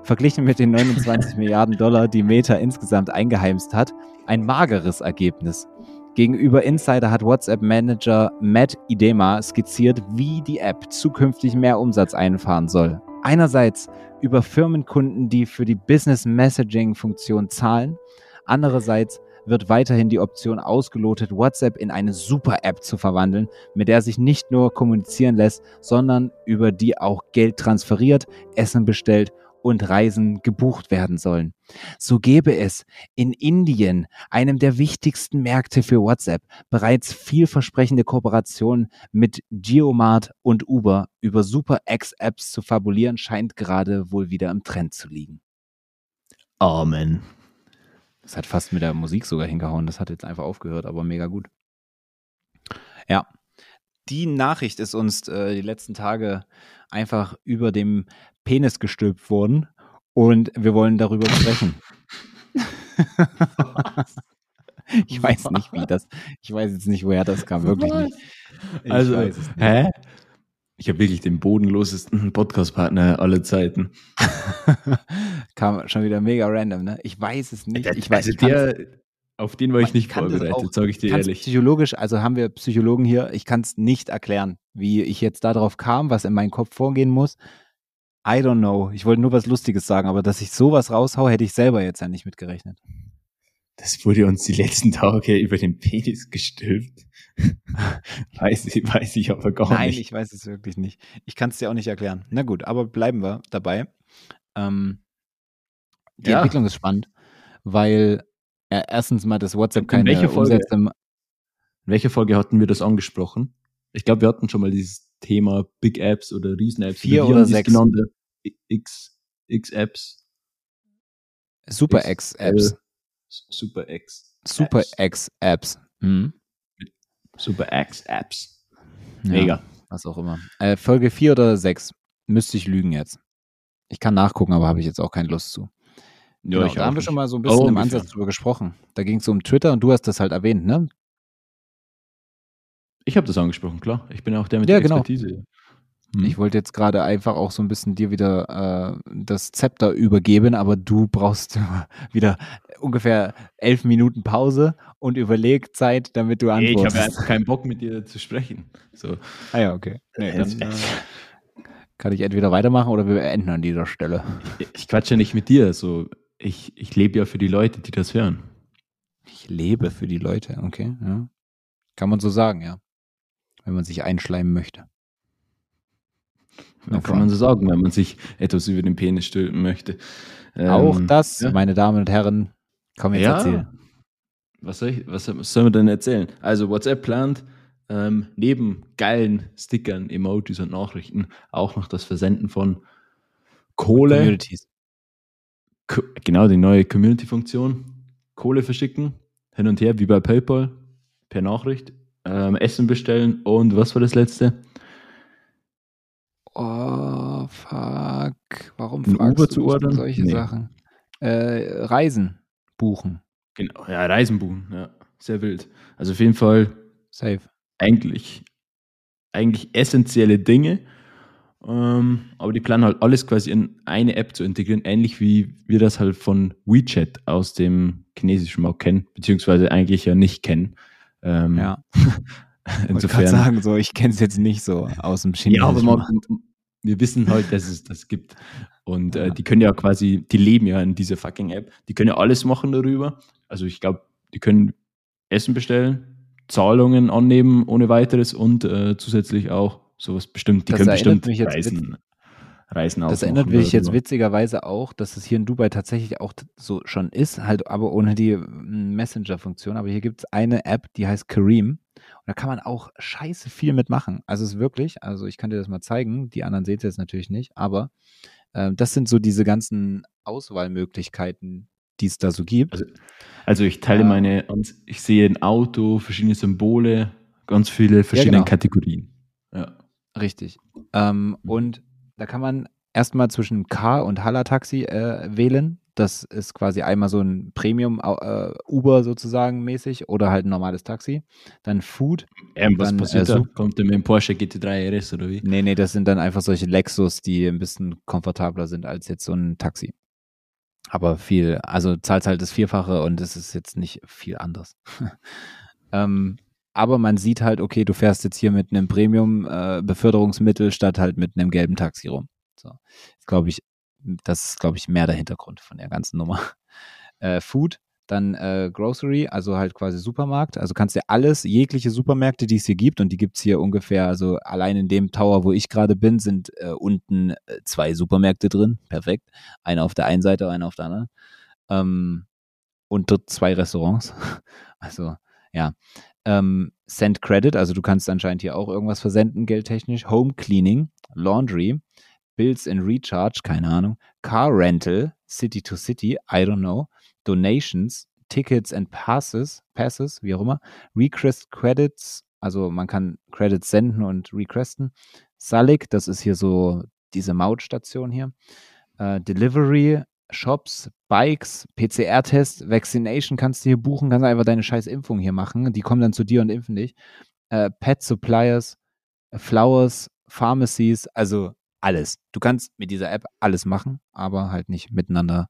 Verglichen mit den 29 Milliarden Dollar, die Meta insgesamt eingeheimst hat, ein mageres Ergebnis. Gegenüber Insider hat WhatsApp-Manager Matt Idema skizziert, wie die App zukünftig mehr Umsatz einfahren soll. Einerseits über Firmenkunden, die für die Business Messaging-Funktion zahlen. Andererseits wird weiterhin die Option ausgelotet, WhatsApp in eine Super-App zu verwandeln, mit der sich nicht nur kommunizieren lässt, sondern über die auch Geld transferiert, Essen bestellt und Reisen gebucht werden sollen. So gäbe es in Indien, einem der wichtigsten Märkte für WhatsApp, bereits vielversprechende Kooperationen mit Geomart und Uber über Super X-Apps zu fabulieren, scheint gerade wohl wieder im Trend zu liegen. Amen. Das hat fast mit der Musik sogar hingehauen. Das hat jetzt einfach aufgehört, aber mega gut. Ja. Die Nachricht ist uns äh, die letzten Tage einfach über dem Penis gestülpt worden und wir wollen darüber sprechen. ich weiß nicht, wie das. Ich weiß jetzt nicht, woher das kam, wirklich Was? nicht. Ich Also, nicht. hä? Ich habe wirklich den bodenlosesten Podcast-Partner aller Zeiten. kam schon wieder mega random, ne? Ich weiß es nicht. Ich weiß also ich der, auf den war ich nicht das vorbereitet, sage ich dir ehrlich. Psychologisch, also haben wir Psychologen hier, ich kann es nicht erklären, wie ich jetzt darauf kam, was in meinen Kopf vorgehen muss. I don't know. Ich wollte nur was Lustiges sagen, aber dass ich sowas raushau, hätte ich selber jetzt ja nicht mitgerechnet. Das wurde uns die letzten Tage über den Penis gestülpt. weiß, ich, weiß ich aber gar Nein, nicht. ich weiß es wirklich nicht. Ich kann es dir auch nicht erklären. Na gut, aber bleiben wir dabei. Ähm, die Ja. Entwicklung ist spannend, weil äh, erstens mal das WhatsApp In keine welcher Folge? Umsätze In welcher Folge hatten wir das angesprochen? Ich glaube, wir hatten schon mal dieses Thema Big Apps oder Riesen-Apps. Vier wie oder es sechs. genannt? X, X-Apps. Super X, X-Apps. L, Super X. Super Apps. X-Apps. Mhm. Super X-Apps. Ja. Mega. was auch immer. Äh, Folge 4 oder 6. Müsste ich lügen jetzt. Ich kann nachgucken, aber habe ich jetzt auch keine Lust zu. Ja, genau, da haben wir schon mal so ein bisschen Oh, im ungefähr. Ansatz drüber gesprochen. Da ging es um Twitter und du hast das halt erwähnt, ne? Ich habe das angesprochen, klar. Ich bin auch der mit Ja, der genau. Expertise. Hm. Ich wollte jetzt gerade einfach auch so ein bisschen dir wieder äh, das Zepter übergeben, aber du brauchst wieder ungefähr elf Minuten Pause und Überlegzeit, damit du Nee, ich antwortest. habe einfach keinen Bock mit dir zu sprechen. So. ah ja, okay. Nee, Äh, dann äh, kann ich entweder weitermachen oder wir beenden an dieser Stelle. Ich quatsche ja nicht mit dir. So. Ich, ich lebe ja für die Leute, die das hören. Ich lebe für die Leute, okay. Ja. Kann man so sagen, ja. Wenn man sich einschleimen möchte. Dann kann man so sagen, wenn man sich etwas über den Penis stülpen möchte. Auch Ähm, das, ja. meine Damen und Herren, kann man jetzt Ja. erzählen. Was soll, ich, was was sollen wir denn erzählen? Also WhatsApp plant ähm, neben geilen Stickern, Emojis und Nachrichten auch noch das Versenden von Kohle. Communities. Co genau, die neue Community-Funktion. Kohle verschicken, hin und her, wie bei PayPal, per Nachricht. Ähm, Essen bestellen und was war das letzte? Oh, fuck. Warum Ein fragst Uber du zu ordern? solche Nee. Sachen? Äh, Reisen buchen. Genau, ja, Reisen buchen, ja, sehr wild. Also auf jeden Fall Safe. eigentlich, eigentlich essentielle Dinge. Ähm, aber die planen halt alles quasi in eine App zu integrieren, ähnlich wie wir das halt von WeChat aus dem chinesischen Markt kennen, beziehungsweise eigentlich ja nicht kennen. Ähm, Ja. Insofern. sagen, so, ich kenne es jetzt nicht so aus dem Chinesischen. Ja, aber man, wir wissen halt, dass es das gibt. Und äh, die können ja quasi, die leben ja in dieser fucking App. Die können ja alles machen darüber. Also ich glaube, die können Essen bestellen, Zahlungen annehmen ohne weiteres und äh, zusätzlich auch sowas bestimmt. Die Das können bestimmt mich jetzt Reisen, Reisen Das erinnert mich jetzt witzigerweise auch, dass es hier in Dubai tatsächlich auch so schon ist, halt aber ohne die Messenger-Funktion. Aber hier gibt es eine App, die heißt Kareem. Und da kann man auch scheiße viel mitmachen. Also es ist wirklich, also ich kann dir das mal zeigen, die anderen sehen es jetzt natürlich nicht, aber äh, das sind so diese ganzen Auswahlmöglichkeiten, die es da so gibt. Also- Also ich teile Ja. meine, ich sehe ein Auto, verschiedene Symbole, ganz viele verschiedene genau. Kategorien. Ja. Richtig. Ähm, und da kann man erstmal zwischen Car und Hala-Taxi äh, wählen. Das ist quasi einmal so ein Premium äh, Uber sozusagen mäßig oder halt ein normales Taxi. Dann Food. Ähm, was Dann, passiert äh, da? so- Kommt der mit dem Porsche GT3 RS oder wie? Nee, nee, das sind dann einfach solche Lexus, die ein bisschen komfortabler sind als jetzt so ein Taxi. Aber viel, also zahlt halt das Vierfache und es ist jetzt nicht viel anders. ähm, aber man sieht halt, okay, du fährst jetzt hier mit einem Premium-Beförderungsmittel statt halt mit einem gelben Taxi rum. So, glaube ich, das ist, glaube ich, mehr der Hintergrund von der ganzen Nummer. Äh, Food, dann äh, Grocery, also halt quasi Supermarkt. Also kannst dir alles, jegliche Supermärkte, die es hier gibt, und die gibt es hier ungefähr, also allein in dem Tower, wo ich gerade bin, sind äh, unten äh, zwei Supermärkte drin. Perfekt. Einer auf der einen Seite, einer auf der anderen. Ähm, und dort zwei Restaurants. Also, ja. Ähm, Send Credit, also du kannst anscheinend hier auch irgendwas versenden, geldtechnisch. Home Cleaning, Laundry, Bills in Recharge, keine Ahnung. Car Rental, City to City, I don't know. Donations, Tickets and Passes, Passes, wie auch immer. Request Credits, also man kann Credits senden und requesten. Salik, das ist hier so diese Mautstation hier. Äh, Delivery, Shops, Bikes, PCR-Test, Vaccination kannst du hier buchen, kannst einfach deine scheiß Impfung hier machen. Die kommen dann zu dir und impfen dich. Äh, Pet Suppliers, Flowers, Pharmacies, also alles. Du kannst mit dieser App alles machen, aber halt nicht miteinander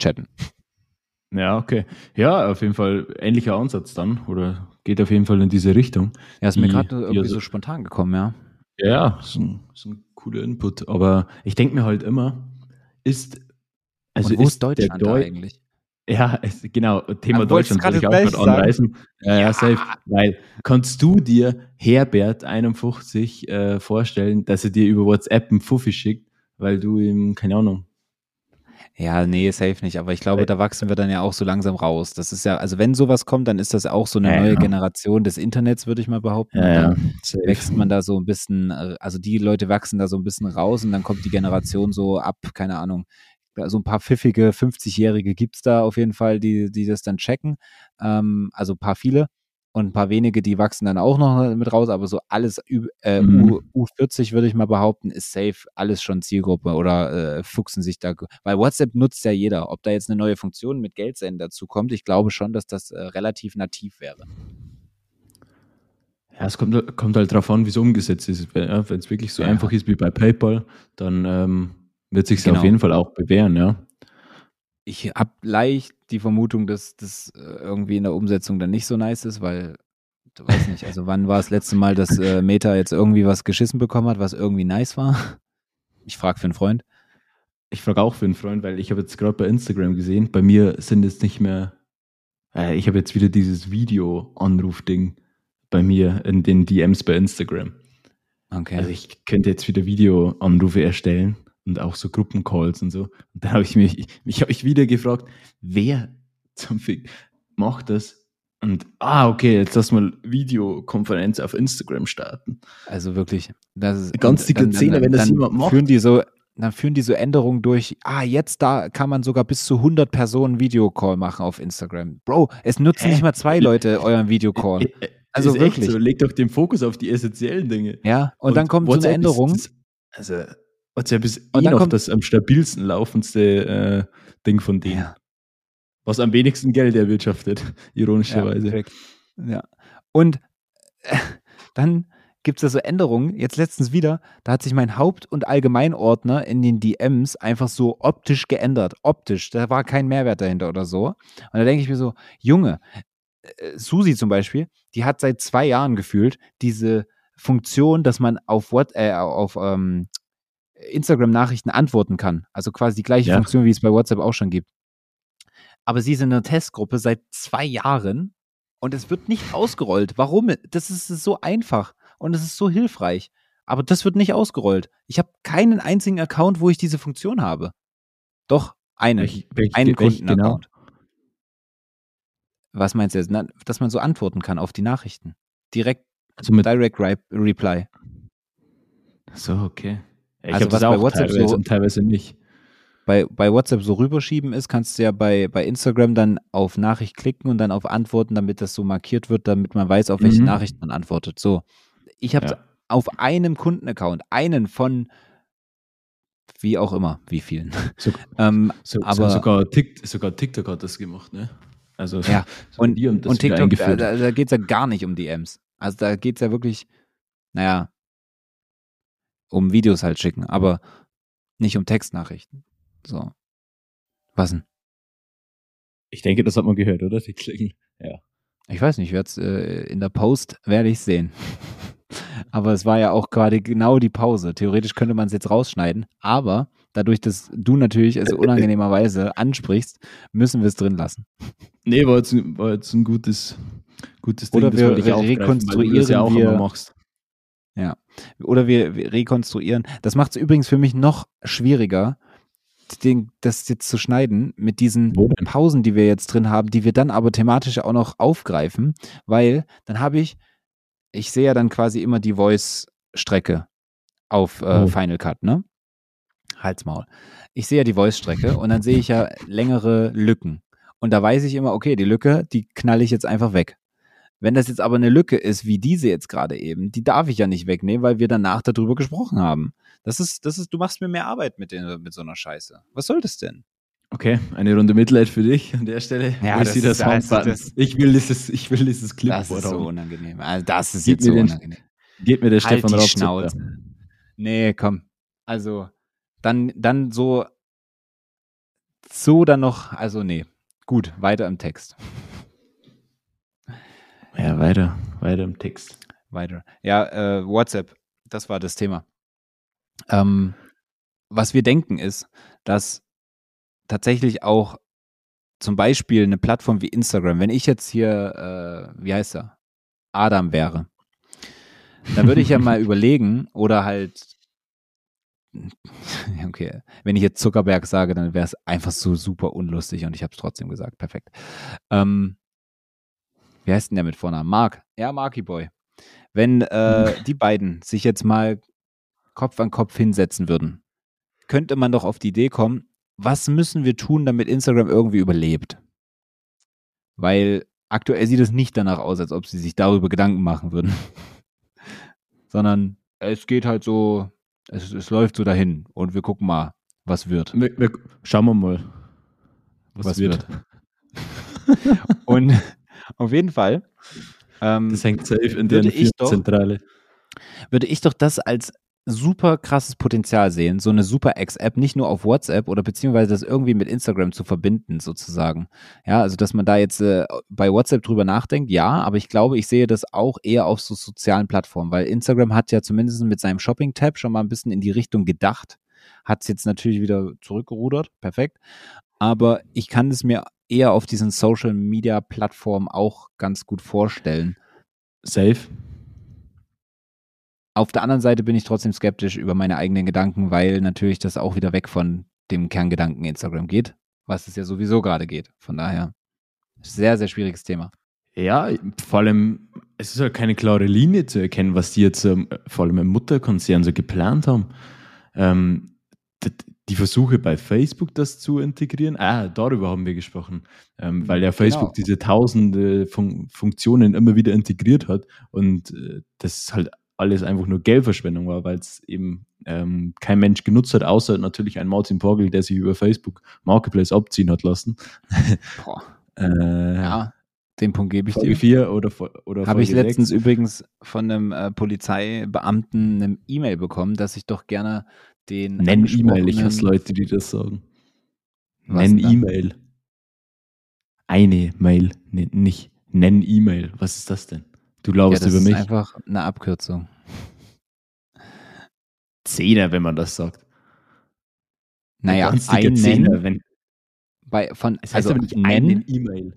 chatten. Ja, okay. Ja, auf jeden Fall ähnlicher Ansatz dann. Oder geht auf jeden Fall in diese Richtung. Ja, ist mir gerade irgendwie also- so spontan gekommen, ja. Ja, ist ein, ist ein cooler Input. Aber ich denke mir halt immer, ist. Also und wo ist der Deutschland Deu- eigentlich? Ja, es, genau, Thema wolltest Deutschland wollte ich auch gerade anreißen. Ja, ja, safe. Weil, kannst du dir Herbert 51 äh, vorstellen, dass er dir über WhatsApp einen Fuffi schickt, weil du ihm, keine Ahnung. Ja, nee, safe nicht. Aber ich glaube, da wachsen wir dann ja auch so langsam raus. Das ist ja, also wenn sowas kommt, dann ist das auch so eine Ja, neue ja. Generation des Internets, würde ich mal behaupten. Und dann wächst man da so ein bisschen, äh, also die Leute wachsen da so ein bisschen raus und dann kommt die Generation so ab, keine Ahnung, so ein paar pfiffige 50-Jährige gibt's da auf jeden Fall, die, die das dann checken. Ähm, also ein paar viele und ein paar wenige, die wachsen dann auch noch mit raus, aber so alles äh, Mhm. U, U40 würde ich mal behaupten, ist safe, alles schon Zielgruppe oder äh, fuchsen sich da, weil WhatsApp nutzt ja jeder. Ob da jetzt eine neue Funktion mit Geldsenden dazu kommt, ich glaube schon, dass das äh, relativ nativ wäre. Ja, es kommt, kommt halt drauf an, wie es umgesetzt ist. Wenn es wirklich so Ja. einfach ist wie bei PayPal, dann ähm, wird sich Genau. auf jeden Fall auch bewähren, ja. ich habe leicht die Vermutung, dass das äh, irgendwie in der Umsetzung dann nicht so nice ist, weil du weißt nicht, also wann war das letzte Mal, dass äh, Meta jetzt irgendwie was geschissen bekommen hat, was irgendwie nice war? Ich frage für einen Freund. Ich frage auch für einen Freund, weil ich habe jetzt gerade bei Instagram gesehen, bei mir sind jetzt nicht mehr, äh, ich habe jetzt wieder dieses Video-Anruf-Ding bei mir in den DMs bei Instagram. Okay. Also ich könnte jetzt wieder Videoanrufe erstellen und auch so Gruppencalls und so. Und da habe ich mich, mich habe ich wieder gefragt, wer zum Fick macht das? Und ah, okay, jetzt lass mal Videokonferenz auf Instagram starten. Also wirklich, das ist Ganz dicke Zähne, wenn das dann jemand macht. Führen die so, dann führen die so Änderungen durch. Ah, jetzt da kann man sogar bis zu 100 Personen Videocall machen auf Instagram. Bro, es nutzen Hä? nicht mal zwei Leute euren Videocall. Äh, äh, Also ist echt wirklich. So, leg doch den Fokus auf die essentiellen Dinge. Ja, und, dann kommt so eine WhatsApp Änderung. Ist, das- also WhatsApp ist Und eh noch kommt- das am stabilsten laufendste äh, Ding von denen. Ja. Was am wenigsten Geld erwirtschaftet, Ja, ironischerweise. perfekt. ja. Und äh, dann gibt es da so Änderungen. Jetzt letztens wieder, da hat sich mein Haupt- und Allgemeinordner in den DMs einfach so optisch geändert. Optisch. Da war kein Mehrwert dahinter oder so. Und da denke ich mir so, Junge, äh, Susi zum Beispiel, die hat seit zwei Jahren gefühlt diese Funktion, dass man auf, What, äh, auf ähm, Instagram-Nachrichten antworten kann. Also quasi die gleiche Ja. Funktion, wie es bei WhatsApp auch schon gibt. Aber sie ist in einer Testgruppe seit zwei Jahren und es wird nicht ausgerollt. Warum? Das ist so einfach und es ist so hilfreich. Aber das wird nicht ausgerollt. Ich habe keinen einzigen Account, wo ich diese Funktion habe. Doch, einen. Welch- welch- einen Kundenaccount. Was meinst du jetzt? Na, dass man so antworten kann auf die Nachrichten. Direkt, Also mit, Direct Reply. so, okay. Ich Also habe was das bei WhatsApp teilweise so- und teilweise nicht. bei, bei WhatsApp so rüberschieben ist, kannst du ja bei, bei Instagram dann auf Nachricht klicken und dann auf Antworten, damit das so markiert wird, damit man weiß, auf welche Mhm. Nachricht man antwortet. So. Ich habe Ja. auf einem Kundenaccount, einen von Wie auch immer, wie vielen. So, ähm, so, aber sogar, Tik, sogar TikTok hat das gemacht, ne? Also Ja, so und, und TikTok, da, da geht es ja gar nicht um DMs. Also da geht es ja wirklich, naja, um Videos halt schicken, aber nicht um Textnachrichten. So. Was denn? Ich denke, das hat man gehört, oder? Die Klingel. Ja. Ich weiß nicht, ich werd's, äh, in der Post werde ich sehen. aber es war ja auch gerade genau die Pause. Theoretisch könnte man es jetzt rausschneiden, aber dadurch, dass du natürlich es unangenehmerweise ansprichst, müssen wir es drin lassen. Nee, war jetzt, ein- war jetzt ein gutes, gutes Ding. Oder das wir das rekonstruieren ja auch wir- machst. Oder wir, wir rekonstruieren. Das macht es übrigens für mich noch schwieriger, den, das jetzt zu schneiden mit diesen? Pausen, die wir jetzt drin haben, die wir dann aber thematisch auch noch aufgreifen, weil dann habe ich, ich sehe ja dann quasi immer die Voice-Strecke auf äh, Oh. Final Cut, ne? Halsmaul. Ich sehe ja die Voice-Strecke und dann sehe ich ja längere Lücken. Und da weiß ich immer, okay, die Lücke, die knalle ich jetzt einfach weg. Wenn das jetzt aber eine Lücke ist, wie diese jetzt gerade eben, die darf ich ja nicht wegnehmen, weil wir danach darüber gesprochen haben. Das ist, das ist, du machst mir mehr Arbeit mit, den, mit so einer Scheiße. Was soll das denn? Okay, eine Runde Mitleid für dich an der Stelle. Ja, das das- Soundbutton? das- ich will dieses, ich will dieses Clip Das ist so unangenehm. Also das ist jetzt so den- unangenehm. Geht mir der Halt Stefan die Schnauze. Nee, komm. Also, dann, dann so, so dann noch, also nee. Gut, weiter im Text. Ja, weiter, weiter im Text. Weiter. Ja, äh, WhatsApp, das war das Thema. Ähm, was wir denken ist, dass tatsächlich auch zum Beispiel eine Plattform wie Instagram, wenn ich jetzt hier, äh, wie heißt er, Adam wäre, dann würde ich ja mal überlegen oder halt, okay, wenn ich jetzt Zuckerberg sage, dann wäre es einfach so super unlustig und ich habe es trotzdem gesagt, perfekt. Ähm, wie heißt denn der mit Vornamen? Mark. Ja, Marky Boy. Wenn äh, die beiden sich jetzt mal Kopf an Kopf hinsetzen würden, könnte man doch auf die Idee kommen, was müssen wir tun, damit Instagram irgendwie überlebt? Weil aktuell sieht es nicht danach aus, als ob sie sich darüber Gedanken machen würden. Sondern es geht halt so, es, es läuft so dahin und wir gucken mal, was wird. Wir, wir, schauen wir mal, was, Was wird. Und auf jeden Fall ähm, Das hängt safe in Würde der ich doch- Zentrale. würde ich doch das als super krasses Potenzial sehen, so eine super X-App nicht nur auf WhatsApp oder beziehungsweise das irgendwie mit Instagram zu verbinden, sozusagen. Ja, also dass man da jetzt äh, bei WhatsApp drüber nachdenkt, ja, aber ich glaube, ich sehe das auch eher auf so sozialen Plattformen, weil Instagram hat ja zumindest mit seinem Shopping-Tab schon mal ein bisschen in die Richtung gedacht, hat es jetzt natürlich wieder zurückgerudert, perfekt. Aber ich kann es mir eher auf diesen Social-Media-Plattformen auch ganz gut vorstellen. Safe. Auf der anderen Seite bin ich trotzdem skeptisch über meine eigenen Gedanken, weil natürlich das auch wieder weg von dem Kerngedanken Instagram geht, was es ja sowieso gerade geht. Von daher, sehr, sehr schwieriges Thema. Ja, vor allem, es ist halt keine klare Linie zu erkennen, was die jetzt ähm, vor allem im Mutterkonzern so geplant haben. Ähm, die Versuche bei Facebook das zu integrieren, ah, darüber haben wir gesprochen, ähm, weil ja Facebook Genau. diese tausende Fun Funktionen immer wieder integriert hat und äh, das halt alles einfach nur Geldverschwendung war, weil es eben ähm, kein Mensch genutzt hat, außer natürlich ein Martin Pogel, der sich über Facebook Marketplace abziehen hat lassen. Äh, Ja, den Punkt gebe ich Folge dir. 4 oder, oder Habe ich letztens übrigens von einem äh, Polizeibeamten eine E-Mail bekommen, dass ich doch gerne den. Nenn E-Mail, ich hasse Leute, die das sagen. Was Nenn? E-Mail. Eine Mail, nee, nicht. Nenn E-Mail. Was ist das denn? Du Ja, glaubst das über ist mich. einfach eine Abkürzung. Zehner, wenn man das sagt. Naja, Ein Zehner, wenn, bei, von, es heißt also aber nicht einen E-Mail.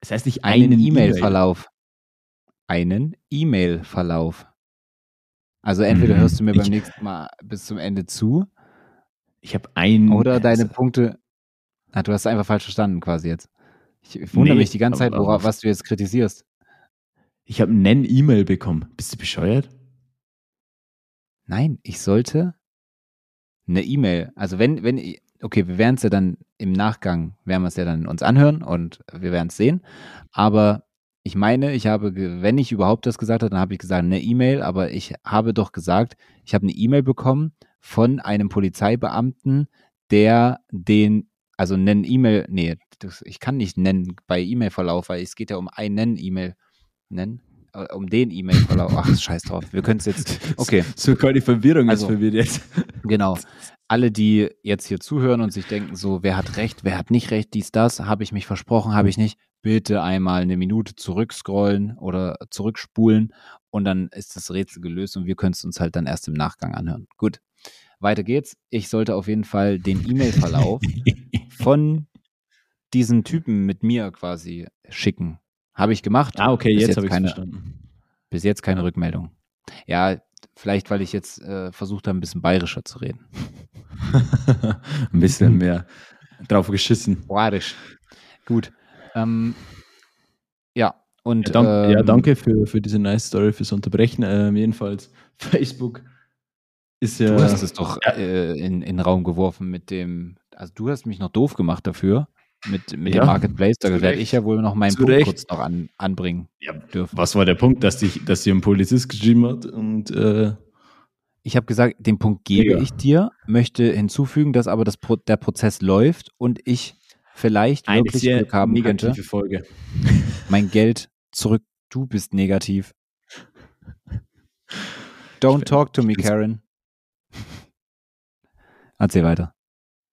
Es heißt nicht einen einen E-Mail. E-Mail-Verlauf. Einen E-Mail-Verlauf. Also entweder Mhm. hörst du mir beim Ich- nächsten Mal bis zum Ende zu Ich habe einen. oder deine Punkte. Ah, du hast es einfach falsch verstanden quasi jetzt. Ich wundere Nee, mich die ganze Zeit, aber- wora, was du jetzt kritisierst. Ich habe einen E-Mail bekommen. Bist du bescheuert? Nein, ich sollte eine E-Mail. Also wenn, wenn, okay, wir werden es ja dann im Nachgang, werden wir es ja dann uns anhören und wir werden es sehen. Aber ich meine, ich habe, wenn ich überhaupt das gesagt habe, dann habe ich gesagt, eine E-Mail, aber ich habe doch gesagt, ich habe eine E-Mail bekommen von einem Polizeibeamten, der den, also nennen E-Mail, nee, das, ich kann nicht nennen bei E-Mail-Verlauf, weil es geht ja um einen E-Mail, nennen, äh, um den E-Mail-Verlauf. Ach, scheiß drauf. Wir können es jetzt, okay. Sogar die Verwirrung Also- ist verwirrt jetzt. Genau. Alle, die jetzt hier zuhören und sich denken, so, wer hat recht, wer hat nicht recht, dies, das, habe ich mich versprochen, habe ich nicht, bitte einmal eine Minute zurückscrollen oder zurückspulen und dann ist das Rätsel gelöst und wir können es uns halt dann erst im Nachgang anhören. Gut, weiter geht's. Ich sollte auf jeden Fall den E-Mail-Verlauf von diesem Typen mit mir quasi schicken. Habe ich gemacht. ah, okay, Bis jetzt habe ich keine, verstanden. Bis jetzt keine Rückmeldung. Ja, vielleicht, weil ich jetzt äh, versucht habe, ein bisschen bayerischer zu reden. Ein bisschen mehr drauf geschissen. Bayerisch. Gut. Ähm, ja, und Ja, dank, ja ähm, danke für, für diese nice Story, fürs Unterbrechen. Ähm, jedenfalls, Facebook ist ja. Du hast es doch Ja. äh, in, in den Raum geworfen mit dem, also du hast mich noch doof gemacht dafür, mit, mit Ja, dem Marketplace. Da werde ich ja wohl noch meinen Zu Punkt Recht. kurz noch an, anbringen Ja, dürfen. was war der Punkt, dass, dich, dass dir ein Polizist geschrieben hat und äh, Ich habe gesagt, den Punkt gebe Mega. ich dir, möchte hinzufügen, dass aber das Pro der Prozess läuft und ich vielleicht eine wirklich sehr Glück haben negative könnte, Folge. mein Geld zurück. Du bist negativ. Don't talk to me, Karen. Erzähl weiter.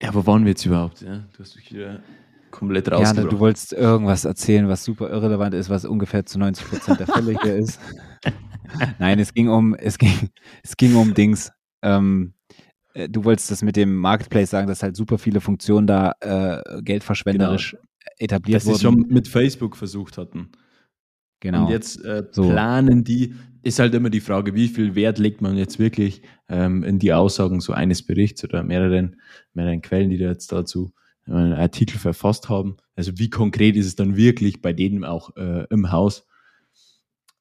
Ja, wo waren wir jetzt überhaupt? Ja, du hast mich wieder komplett Ja, rausgebracht. du wolltest irgendwas erzählen, was super irrelevant ist, was ungefähr zu 90 Prozent der Fälle hier ist. Nein, es ging um, es ging, es ging um Dings. Ähm, äh, du wolltest das mit dem Marketplace sagen, dass halt super viele Funktionen da äh, geldverschwenderisch etabliert dass sie wurden. schon mit Facebook versucht hatten. genau. Und jetzt äh, So. planen die, ist halt immer die Frage, wie viel Wert legt man jetzt wirklich ähm, in die Aussagen so eines Berichts oder mehreren, mehreren Quellen, die da jetzt dazu äh, einen Artikel verfasst haben. Also wie konkret ist es dann wirklich bei denen auch äh, im Haus?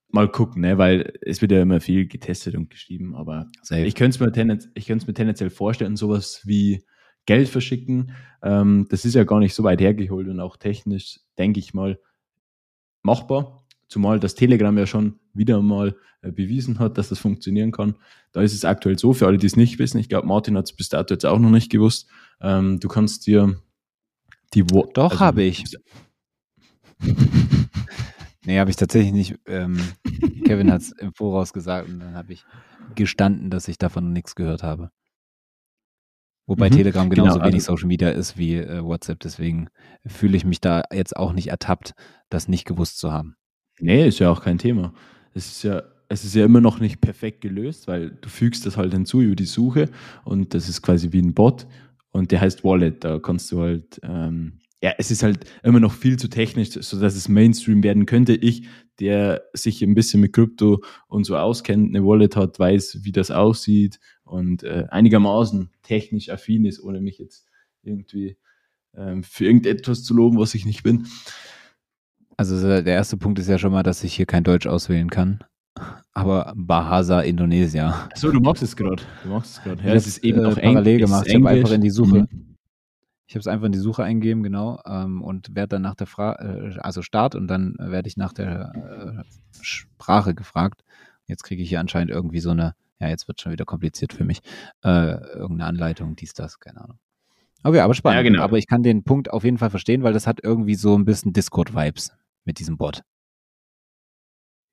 Mal gucken, ne? weil es wird ja immer viel getestet und geschrieben, aber Safe. ich könnte es mir, tendenz mir tendenziell vorstellen, sowas wie Geld verschicken, ähm, das ist ja gar nicht so weit hergeholt und auch technisch, denke ich mal, machbar. Zumal das Telegram ja schon wieder mal äh, bewiesen hat, dass das funktionieren kann. Da ist es aktuell so, für alle, die es nicht wissen, ich glaube, Martin hat es bis dato jetzt auch noch nicht gewusst, ähm, du kannst dir die Wo Doch, habe ich. Nee, habe ich tatsächlich nicht. Ähm, Kevin hat es im Voraus gesagt und dann habe ich gestanden, dass ich davon nichts gehört habe. Wobei Mhm. Telegram genauso Genau, wenig also- Social Media ist wie äh, WhatsApp, deswegen fühle ich mich da jetzt auch nicht ertappt, das nicht gewusst zu haben. Nee, ist ja auch kein Thema. Es ist ja, es ist ja immer noch nicht perfekt gelöst, weil du fügst das halt hinzu über die Suche und das ist quasi wie ein Bot und der heißt Wallet. Da kannst du halt, ähm, ja, es ist halt immer noch viel zu technisch, sodass es Mainstream werden könnte. Ich, der sich ein bisschen mit Krypto und so auskennt, eine Wallet hat, weiß, wie das aussieht und äh, einigermaßen technisch affin ist, ohne mich jetzt irgendwie ähm, für irgendetwas zu loben, was ich nicht bin. Also der erste Punkt ist ja schon mal, dass ich hier kein Deutsch auswählen kann. Aber Bahasa Indonesia. So, du magst es gerade. Du magst es gerade. Ja, es ist eben äh, noch parallel Eng- es gemacht. Ich habe Englisch. einfach in die Suche. Mhm. Ich habe es einfach in die Suche eingeben, genau, ähm, und werde dann nach der Frage, äh, also Start und dann äh, werde ich nach der äh, Sprache gefragt. Jetzt kriege ich hier anscheinend irgendwie so eine, ja, jetzt wird schon wieder kompliziert für mich, äh, irgendeine Anleitung, dies, das, keine Ahnung. Okay, aber spannend. Ja, genau. Aber ich kann den Punkt auf jeden Fall verstehen, weil das hat irgendwie so ein bisschen Discord-Vibes mit diesem Bot.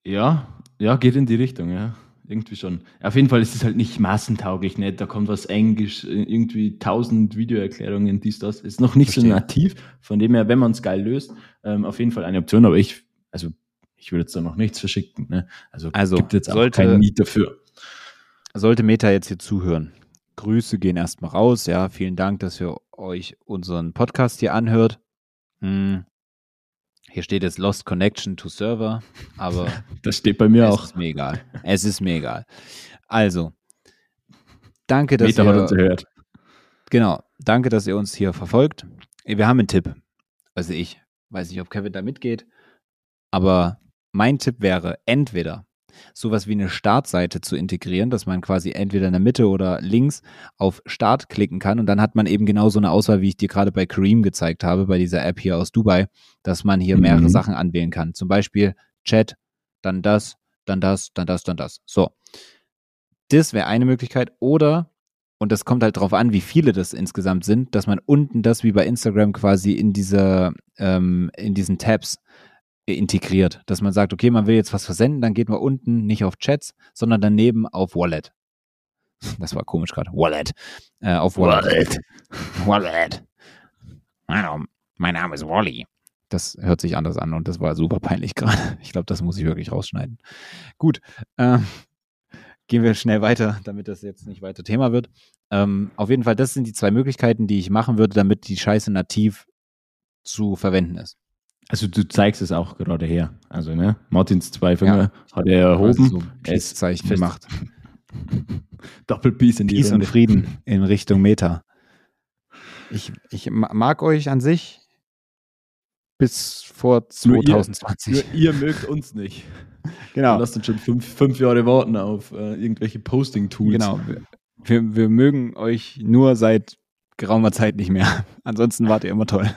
Ja, ja, geht in die Richtung, ja. Irgendwie schon. Auf jeden Fall ist es halt nicht massentauglich, ne? Da kommt was Englisch, äh, irgendwie tausend Videoerklärungen, dies, das. Ist noch nicht Verstehe. so nativ. Von dem her, wenn man es geil löst, ähm, auf jeden Fall eine Option. Aber ich, also, ich würde jetzt da noch nichts verschicken, ne? Also, Also, gibt jetzt auch sollte- kein Need dafür. Sollte Meta jetzt hier zuhören. Grüße gehen erstmal raus. Ja, vielen Dank, dass ihr euch unseren Podcast hier anhört. Hm. Hier steht jetzt Lost Connection to Server, aber Das steht bei mir es auch. ist mir egal. Es ist mir egal. Also, danke, dass Meta hat uns ihr, erhört. genau, danke, dass ihr uns hier verfolgt. Wir haben einen Tipp. Also ich weiß nicht, ob Kevin da mitgeht, aber mein Tipp wäre entweder sowas wie eine Startseite zu integrieren, dass man quasi entweder in der Mitte oder links auf Start klicken kann und dann hat man eben genau so eine Auswahl, wie ich dir gerade bei Kareem gezeigt habe, bei dieser App hier aus Dubai, dass man hier mehrere Mhm. Sachen anwählen kann. Zum Beispiel Chat, dann das, dann das, dann das, dann das. So. Das wäre eine Möglichkeit. Oder und das kommt halt drauf an, wie viele das insgesamt sind, dass man unten das wie bei Instagram quasi in diese, ähm, in diesen Tabs integriert. Dass man sagt, okay, man will jetzt was versenden, dann geht man unten nicht auf Chats, sondern daneben auf Wallet. Das war komisch gerade. Wallet. Äh, auf Wallet. Wallet. Mein, mein Name ist Wally. Das hört sich anders an und das war super peinlich gerade. Ich glaube, das muss ich wirklich rausschneiden. Gut. Ähm, gehen wir schnell weiter, damit das jetzt nicht weiter Thema wird. Ähm, auf jeden Fall, das sind die zwei Möglichkeiten, die ich machen würde, damit die Scheiße nativ zu verwenden ist. Also du zeigst es auch gerade her. Also, ne? Martins zwei Finger ja. hat er erhoben. So Peace-Zeichen gemacht. Doppel-Peace in die Peace Runde. und Frieden in Richtung Meta. Ich, ich mag euch an sich bis vor 2020. Nur ihr, nur ihr mögt uns nicht. Genau. Lasst uns schon fünf, fünf Jahre warten auf äh, irgendwelche Posting-Tools. Genau. Wir, wir mögen euch nur seit geraumer Zeit nicht mehr. Ansonsten wart ihr immer toll.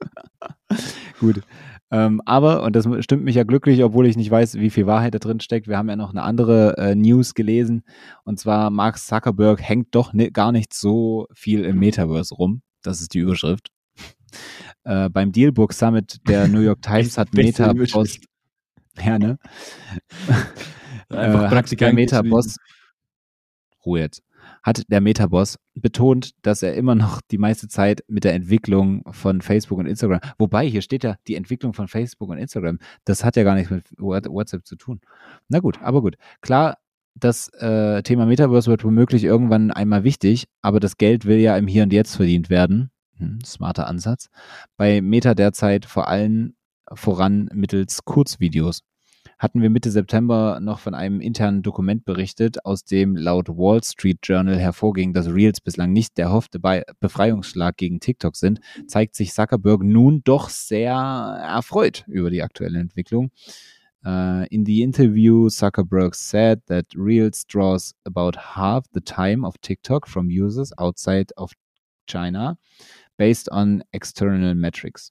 Gut. Ähm, aber, und das stimmt mich ja glücklich, obwohl ich nicht weiß, wie viel Wahrheit da drin steckt, wir haben ja noch eine andere äh, News gelesen. Und zwar, Mark Zuckerberg hängt doch ne, gar nicht so viel im Metaverse rum. Das ist die Überschrift. Äh, beim Dealbook Summit der New York Times hat Meta Boss. Ja, ne? Einfach äh, hat der Meta Boss. Ruhe jetzt hat der Metaboss betont, dass er immer noch die meiste Zeit mit der Entwicklung von Facebook und Instagram, wobei hier steht ja die Entwicklung von Facebook und Instagram, das hat ja gar nichts mit WhatsApp zu tun. Na gut, aber gut. Klar, das äh, Thema Metaverse wird womöglich irgendwann einmal wichtig, aber das Geld will ja im Hier und Jetzt verdient werden. Hm, smarter Ansatz. Bei Meta derzeit vor allem voran mittels Kurzvideos hatten wir Mitte September noch von einem internen Dokument berichtet, aus dem laut Wall Street Journal hervorging, dass Reels bislang nicht der erhoffte Befreiungsschlag gegen TikTok sind, zeigt sich Zuckerberg nun doch sehr erfreut über die aktuelle Entwicklung. Uh, in the interview, Zuckerberg said that Reels draws about half the time of TikTok from users outside of China based on external metrics.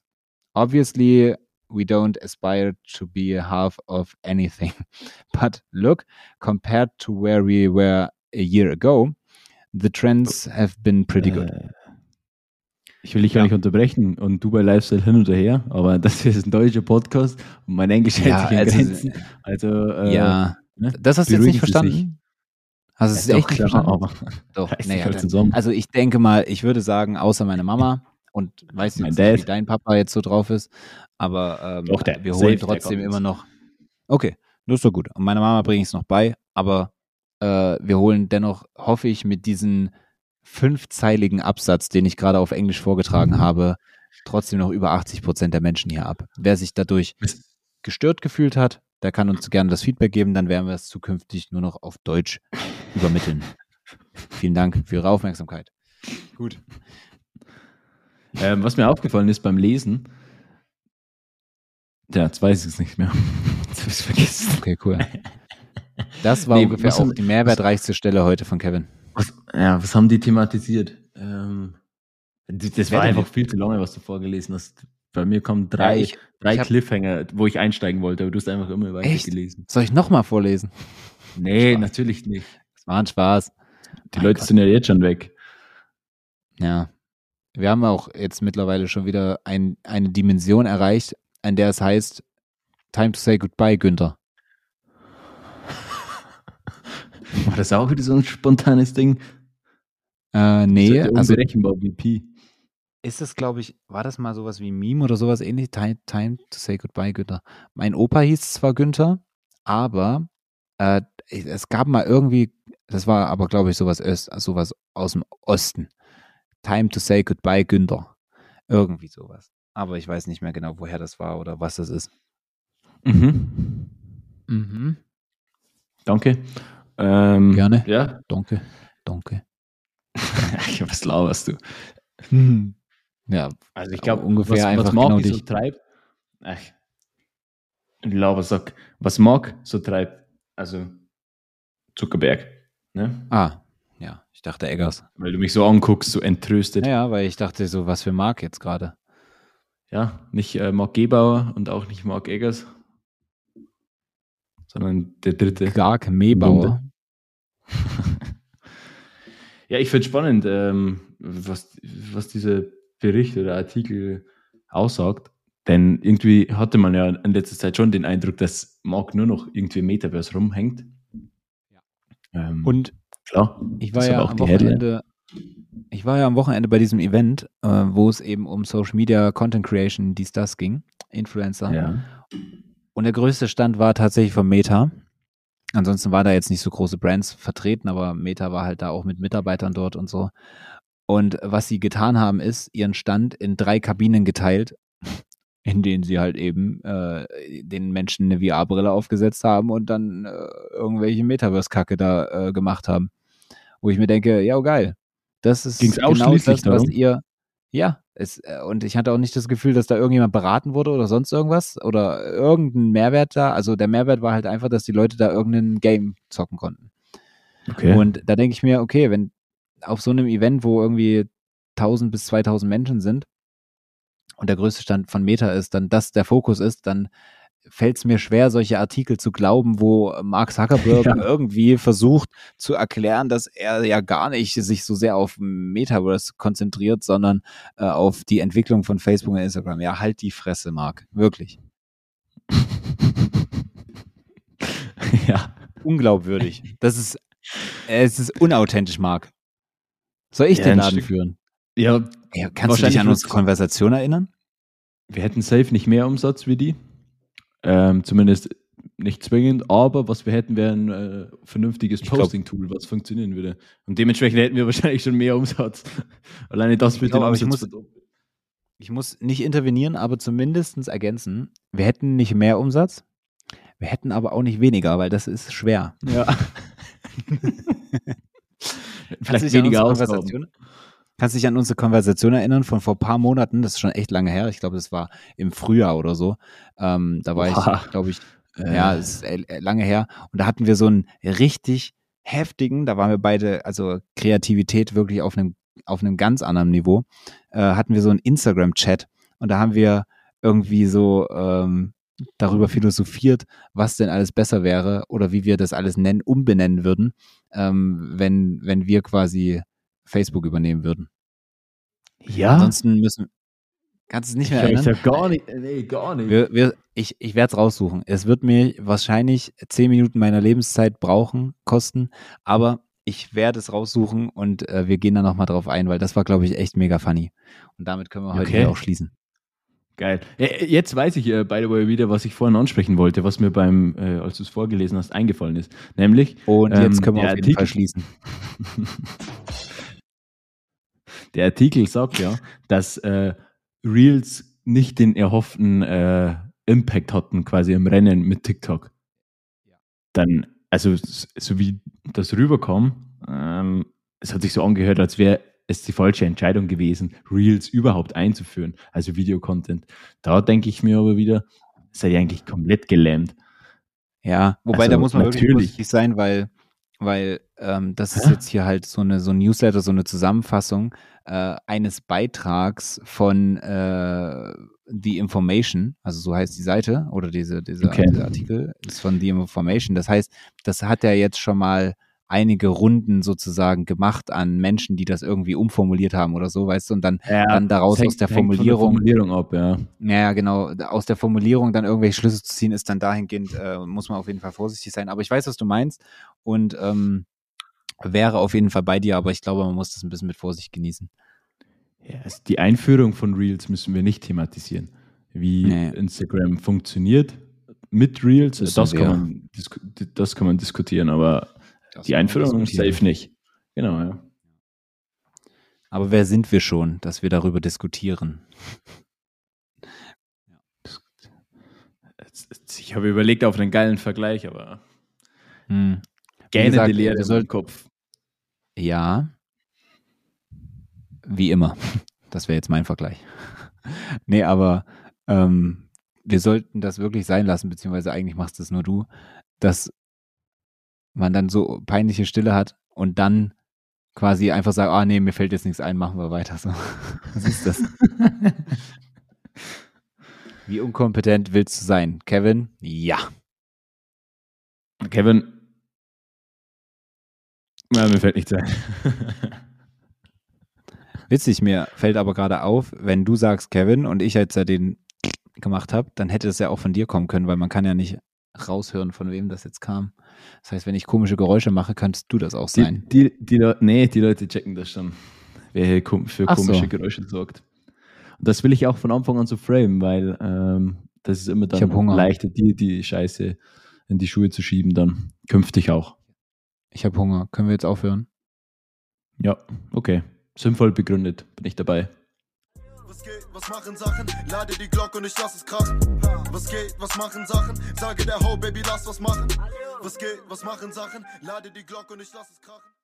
Obviously, we don't aspire to be a half of anything. But look, compared to where we were a year ago, the trends have been pretty good. Äh, ich will dich ja. gar nicht unterbrechen und du bei Lifestyle hin und her, aber das ist ein deutscher Podcast und mein Englisch hält ja, sich also, Grenzen. Also, äh, ja, ne? das hast du jetzt nicht verstanden? Sich. Hast du es echt nicht verstanden? Doch, nee, halt also ich denke mal, ich würde sagen, außer meine Mama und weiß nicht, wie dein Papa jetzt so drauf ist, aber ähm, Doch, wir holen trotzdem immer noch. Okay, das ist doch gut. Und meiner Mama bringe ich es noch bei, aber äh, wir holen dennoch, hoffe ich, mit diesem fünfzeiligen Absatz, den ich gerade auf Englisch vorgetragen mhm. habe, trotzdem noch über 80 Prozent der Menschen hier ab. Wer sich dadurch gestört gefühlt hat, der kann uns gerne das Feedback geben, dann werden wir es zukünftig nur noch auf Deutsch übermitteln. Vielen Dank für Ihre Aufmerksamkeit. Gut. Ähm, was mir aufgefallen ist beim Lesen, ja, jetzt weiß ich es nicht mehr. Jetzt habe ich es vergessen. Okay, cool. Das war nee, ungefähr auch haben, die mehrwertreichste Stelle heute von Kevin. Was, ja, was haben die thematisiert? Ähm, das war einfach viel zu lange, was du vorgelesen hast. Bei mir kommen drei, ja, ich, drei ich hab, Cliffhanger, wo ich einsteigen wollte, aber du hast einfach immer weiter echt? gelesen. Soll ich nochmal vorlesen? Nee, Spaß. natürlich nicht. Das war ein Spaß. Die mein Leute Gott. sind ja jetzt schon weg. Ja. Wir haben auch jetzt mittlerweile schon wieder ein, eine Dimension erreicht, an der es heißt, Time to say goodbye, Günther. War das auch wieder so ein spontanes Ding? Äh, nee, also VP. Ist das, glaube ich, war das mal sowas wie Meme oder sowas ähnlich? Time, time to say goodbye, Günther. Mein Opa hieß zwar Günther, aber äh, es gab mal irgendwie, das war aber, glaube ich, sowas, Öst, sowas aus dem Osten. Time to say goodbye, Günther. Irgendwie sowas aber ich weiß nicht mehr genau, woher das war oder was das ist. Mhm. Mhm. Danke. Ähm, Gerne. Ja. Danke. Danke. was lauerst du? Hm. Ja, also ich glaube ungefähr was, einfach was Mark genau so treibt. Ach, Laubersack. Was Mark so treibt, also Zuckerberg. Ne? Ah, ja, ich dachte Eggers. Weil du mich so anguckst, so entröstet. Ja, weil ich dachte so, was für Mark jetzt gerade. Ja, nicht äh, Mark Gebauer und auch nicht Mark Eggers, sondern der dritte. Clark Mebauer. Ja, ich finde spannend, ähm, was, was dieser Bericht oder Artikel aussagt. Denn irgendwie hatte man ja in letzter Zeit schon den Eindruck, dass Mark nur noch irgendwie im Metaverse rumhängt. Ähm, und klar, ich war ja am Wochenende, ich war ja am Wochenende bei diesem Event, äh, wo es eben um Social Media Content Creation, dies, das ging, Influencer. Ja. Und der größte Stand war tatsächlich von Meta. Ansonsten war da jetzt nicht so große Brands vertreten, aber Meta war halt da auch mit Mitarbeitern dort und so. Und was sie getan haben, ist ihren Stand in drei Kabinen geteilt, in denen sie halt eben äh, den Menschen eine VR-Brille aufgesetzt haben und dann äh, irgendwelche Metaverse-Kacke da äh, gemacht haben. Wo ich mir denke, ja, geil. Das ist Ging's genau das, was darum? ihr, ja, es, äh, und ich hatte auch nicht das Gefühl, dass da irgendjemand beraten wurde oder sonst irgendwas oder irgendein Mehrwert da. Also der Mehrwert war halt einfach, dass die Leute da irgendein Game zocken konnten. Okay. Und da denke ich mir, okay, wenn auf so einem Event, wo irgendwie 1000 bis 2000 Menschen sind und der größte Stand von Meta ist, dann das der Fokus ist, dann fällt es mir schwer, solche Artikel zu glauben, wo Mark Zuckerberg ja. irgendwie versucht zu erklären, dass er ja gar nicht sich so sehr auf Metaverse konzentriert, sondern äh, auf die Entwicklung von Facebook und Instagram. Ja, halt die Fresse, Mark. Wirklich. ja. Unglaubwürdig. Das ist, es ist unauthentisch, Mark. Soll ich ja, den Laden führen? Ja. ja kannst du dich an unsere Konversation erinnern? Wir hätten safe nicht mehr Umsatz wie die. Ähm, zumindest nicht zwingend, aber was wir hätten, wäre ein äh, vernünftiges Posting-Tool, was funktionieren würde. Und dementsprechend hätten wir wahrscheinlich schon mehr Umsatz. Alleine das mit dem Umsatz. Ich muss, ich muss nicht intervenieren, aber zumindest ergänzen. Wir hätten nicht mehr Umsatz, wir hätten aber auch nicht weniger, weil das ist schwer. Ja. Vielleicht weniger Konversation. Kannst du dich an unsere Konversation erinnern von vor ein paar Monaten? Das ist schon echt lange her. Ich glaube, das war im Frühjahr oder so. Ähm, da war Oha. ich, glaube ich, äh. ja, ist äh, lange her. Und da hatten wir so einen richtig heftigen, da waren wir beide, also Kreativität wirklich auf einem, auf einem ganz anderen Niveau, äh, hatten wir so einen Instagram-Chat. Und da haben wir irgendwie so ähm, darüber philosophiert, was denn alles besser wäre oder wie wir das alles nennen, umbenennen würden, ähm, wenn, wenn wir quasi Facebook übernehmen würden. Ja. Ansonsten müssen. Kannst du es nicht mehr ich erinnern? Ich gar nicht. Nee, gar nicht. Wir, wir, ich ich werde es raussuchen. Es wird mir wahrscheinlich zehn Minuten meiner Lebenszeit brauchen, kosten, aber ich werde es raussuchen und äh, wir gehen da nochmal drauf ein, weil das war, glaube ich, echt mega funny. Und damit können wir heute okay. auch schließen. Geil. Jetzt weiß ich, äh, by the way, wieder, was ich vorhin ansprechen wollte, was mir beim, äh, als du es vorgelesen hast, eingefallen ist. Nämlich. Und jetzt ähm, können wir auf jeden Artikel, Fall schließen. Der Artikel sagt ja, dass äh, Reels nicht den erhofften äh, Impact hatten, quasi im Rennen mit TikTok. Dann, also so wie das rüberkam, ähm, es hat sich so angehört, als wäre es die falsche Entscheidung gewesen, Reels überhaupt einzuführen, also Videocontent. Da denke ich mir aber wieder, seid ihr eigentlich komplett gelähmt. Ja, wobei also, da muss man natürlich. wirklich vorsichtig sein, weil weil ähm, das ist jetzt hier halt so eine so ein Newsletter, so eine Zusammenfassung äh, eines Beitrags von äh, The Information, also so heißt die Seite oder diese, diese, okay. dieser Artikel ist von The Information. Das heißt, das hat ja jetzt schon mal einige Runden sozusagen gemacht an Menschen, die das irgendwie umformuliert haben oder so, weißt du, und dann, ja, dann daraus hängt, aus der Formulierung. Der Formulierung ab, ja. Ja, genau. Aus der Formulierung dann irgendwelche Schlüsse zu ziehen, ist dann dahingehend, äh, muss man auf jeden Fall vorsichtig sein. Aber ich weiß, was du meinst und ähm, wäre auf jeden Fall bei dir, aber ich glaube, man muss das ein bisschen mit Vorsicht genießen. Ja, also die Einführung von Reels müssen wir nicht thematisieren. Wie nee. Instagram funktioniert mit Reels, das, das kann, man, das kann man diskutieren, aber das die Einführung ist safe nicht. Genau, ja. Aber wer sind wir schon, dass wir darüber diskutieren? Ich habe überlegt auf einen geilen Vergleich, aber hm. Gerne die Leere im Kopf. Ja. Wie immer. Das wäre jetzt mein Vergleich. nee, aber ähm, wir sollten das wirklich sein lassen, beziehungsweise eigentlich machst es nur du, dass man dann so peinliche Stille hat und dann quasi einfach sagt, ah nee, mir fällt jetzt nichts ein, machen wir weiter so. Was ist das? Wie unkompetent willst du sein? Kevin? Ja. Kevin. Ja, mir fällt nichts ein. Witzig, mir fällt aber gerade auf, wenn du sagst Kevin und ich jetzt ja den gemacht habe, dann hätte es ja auch von dir kommen können, weil man kann ja nicht raushören, von wem das jetzt kam. Das heißt, wenn ich komische Geräusche mache, kannst du das auch sein. Die, die, die, nee, die Leute checken das schon, wer hier für Ach so. komische Geräusche sorgt. Und das will ich auch von Anfang an so framen, weil ähm, das ist immer dann leichter, dir die Scheiße in die Schuhe zu schieben, dann künftig auch. Ich habe Hunger. Können wir jetzt aufhören? Ja, okay. Sinnvoll begründet, bin ich dabei. Was geht, was machen Sachen? Lade die Glocke und ich lass es krachen. Was geht, was machen Sachen? Sage der Ho, Baby, lass was machen. Was geht, was machen Sachen? Lade die Glocke und ich lass es krachen.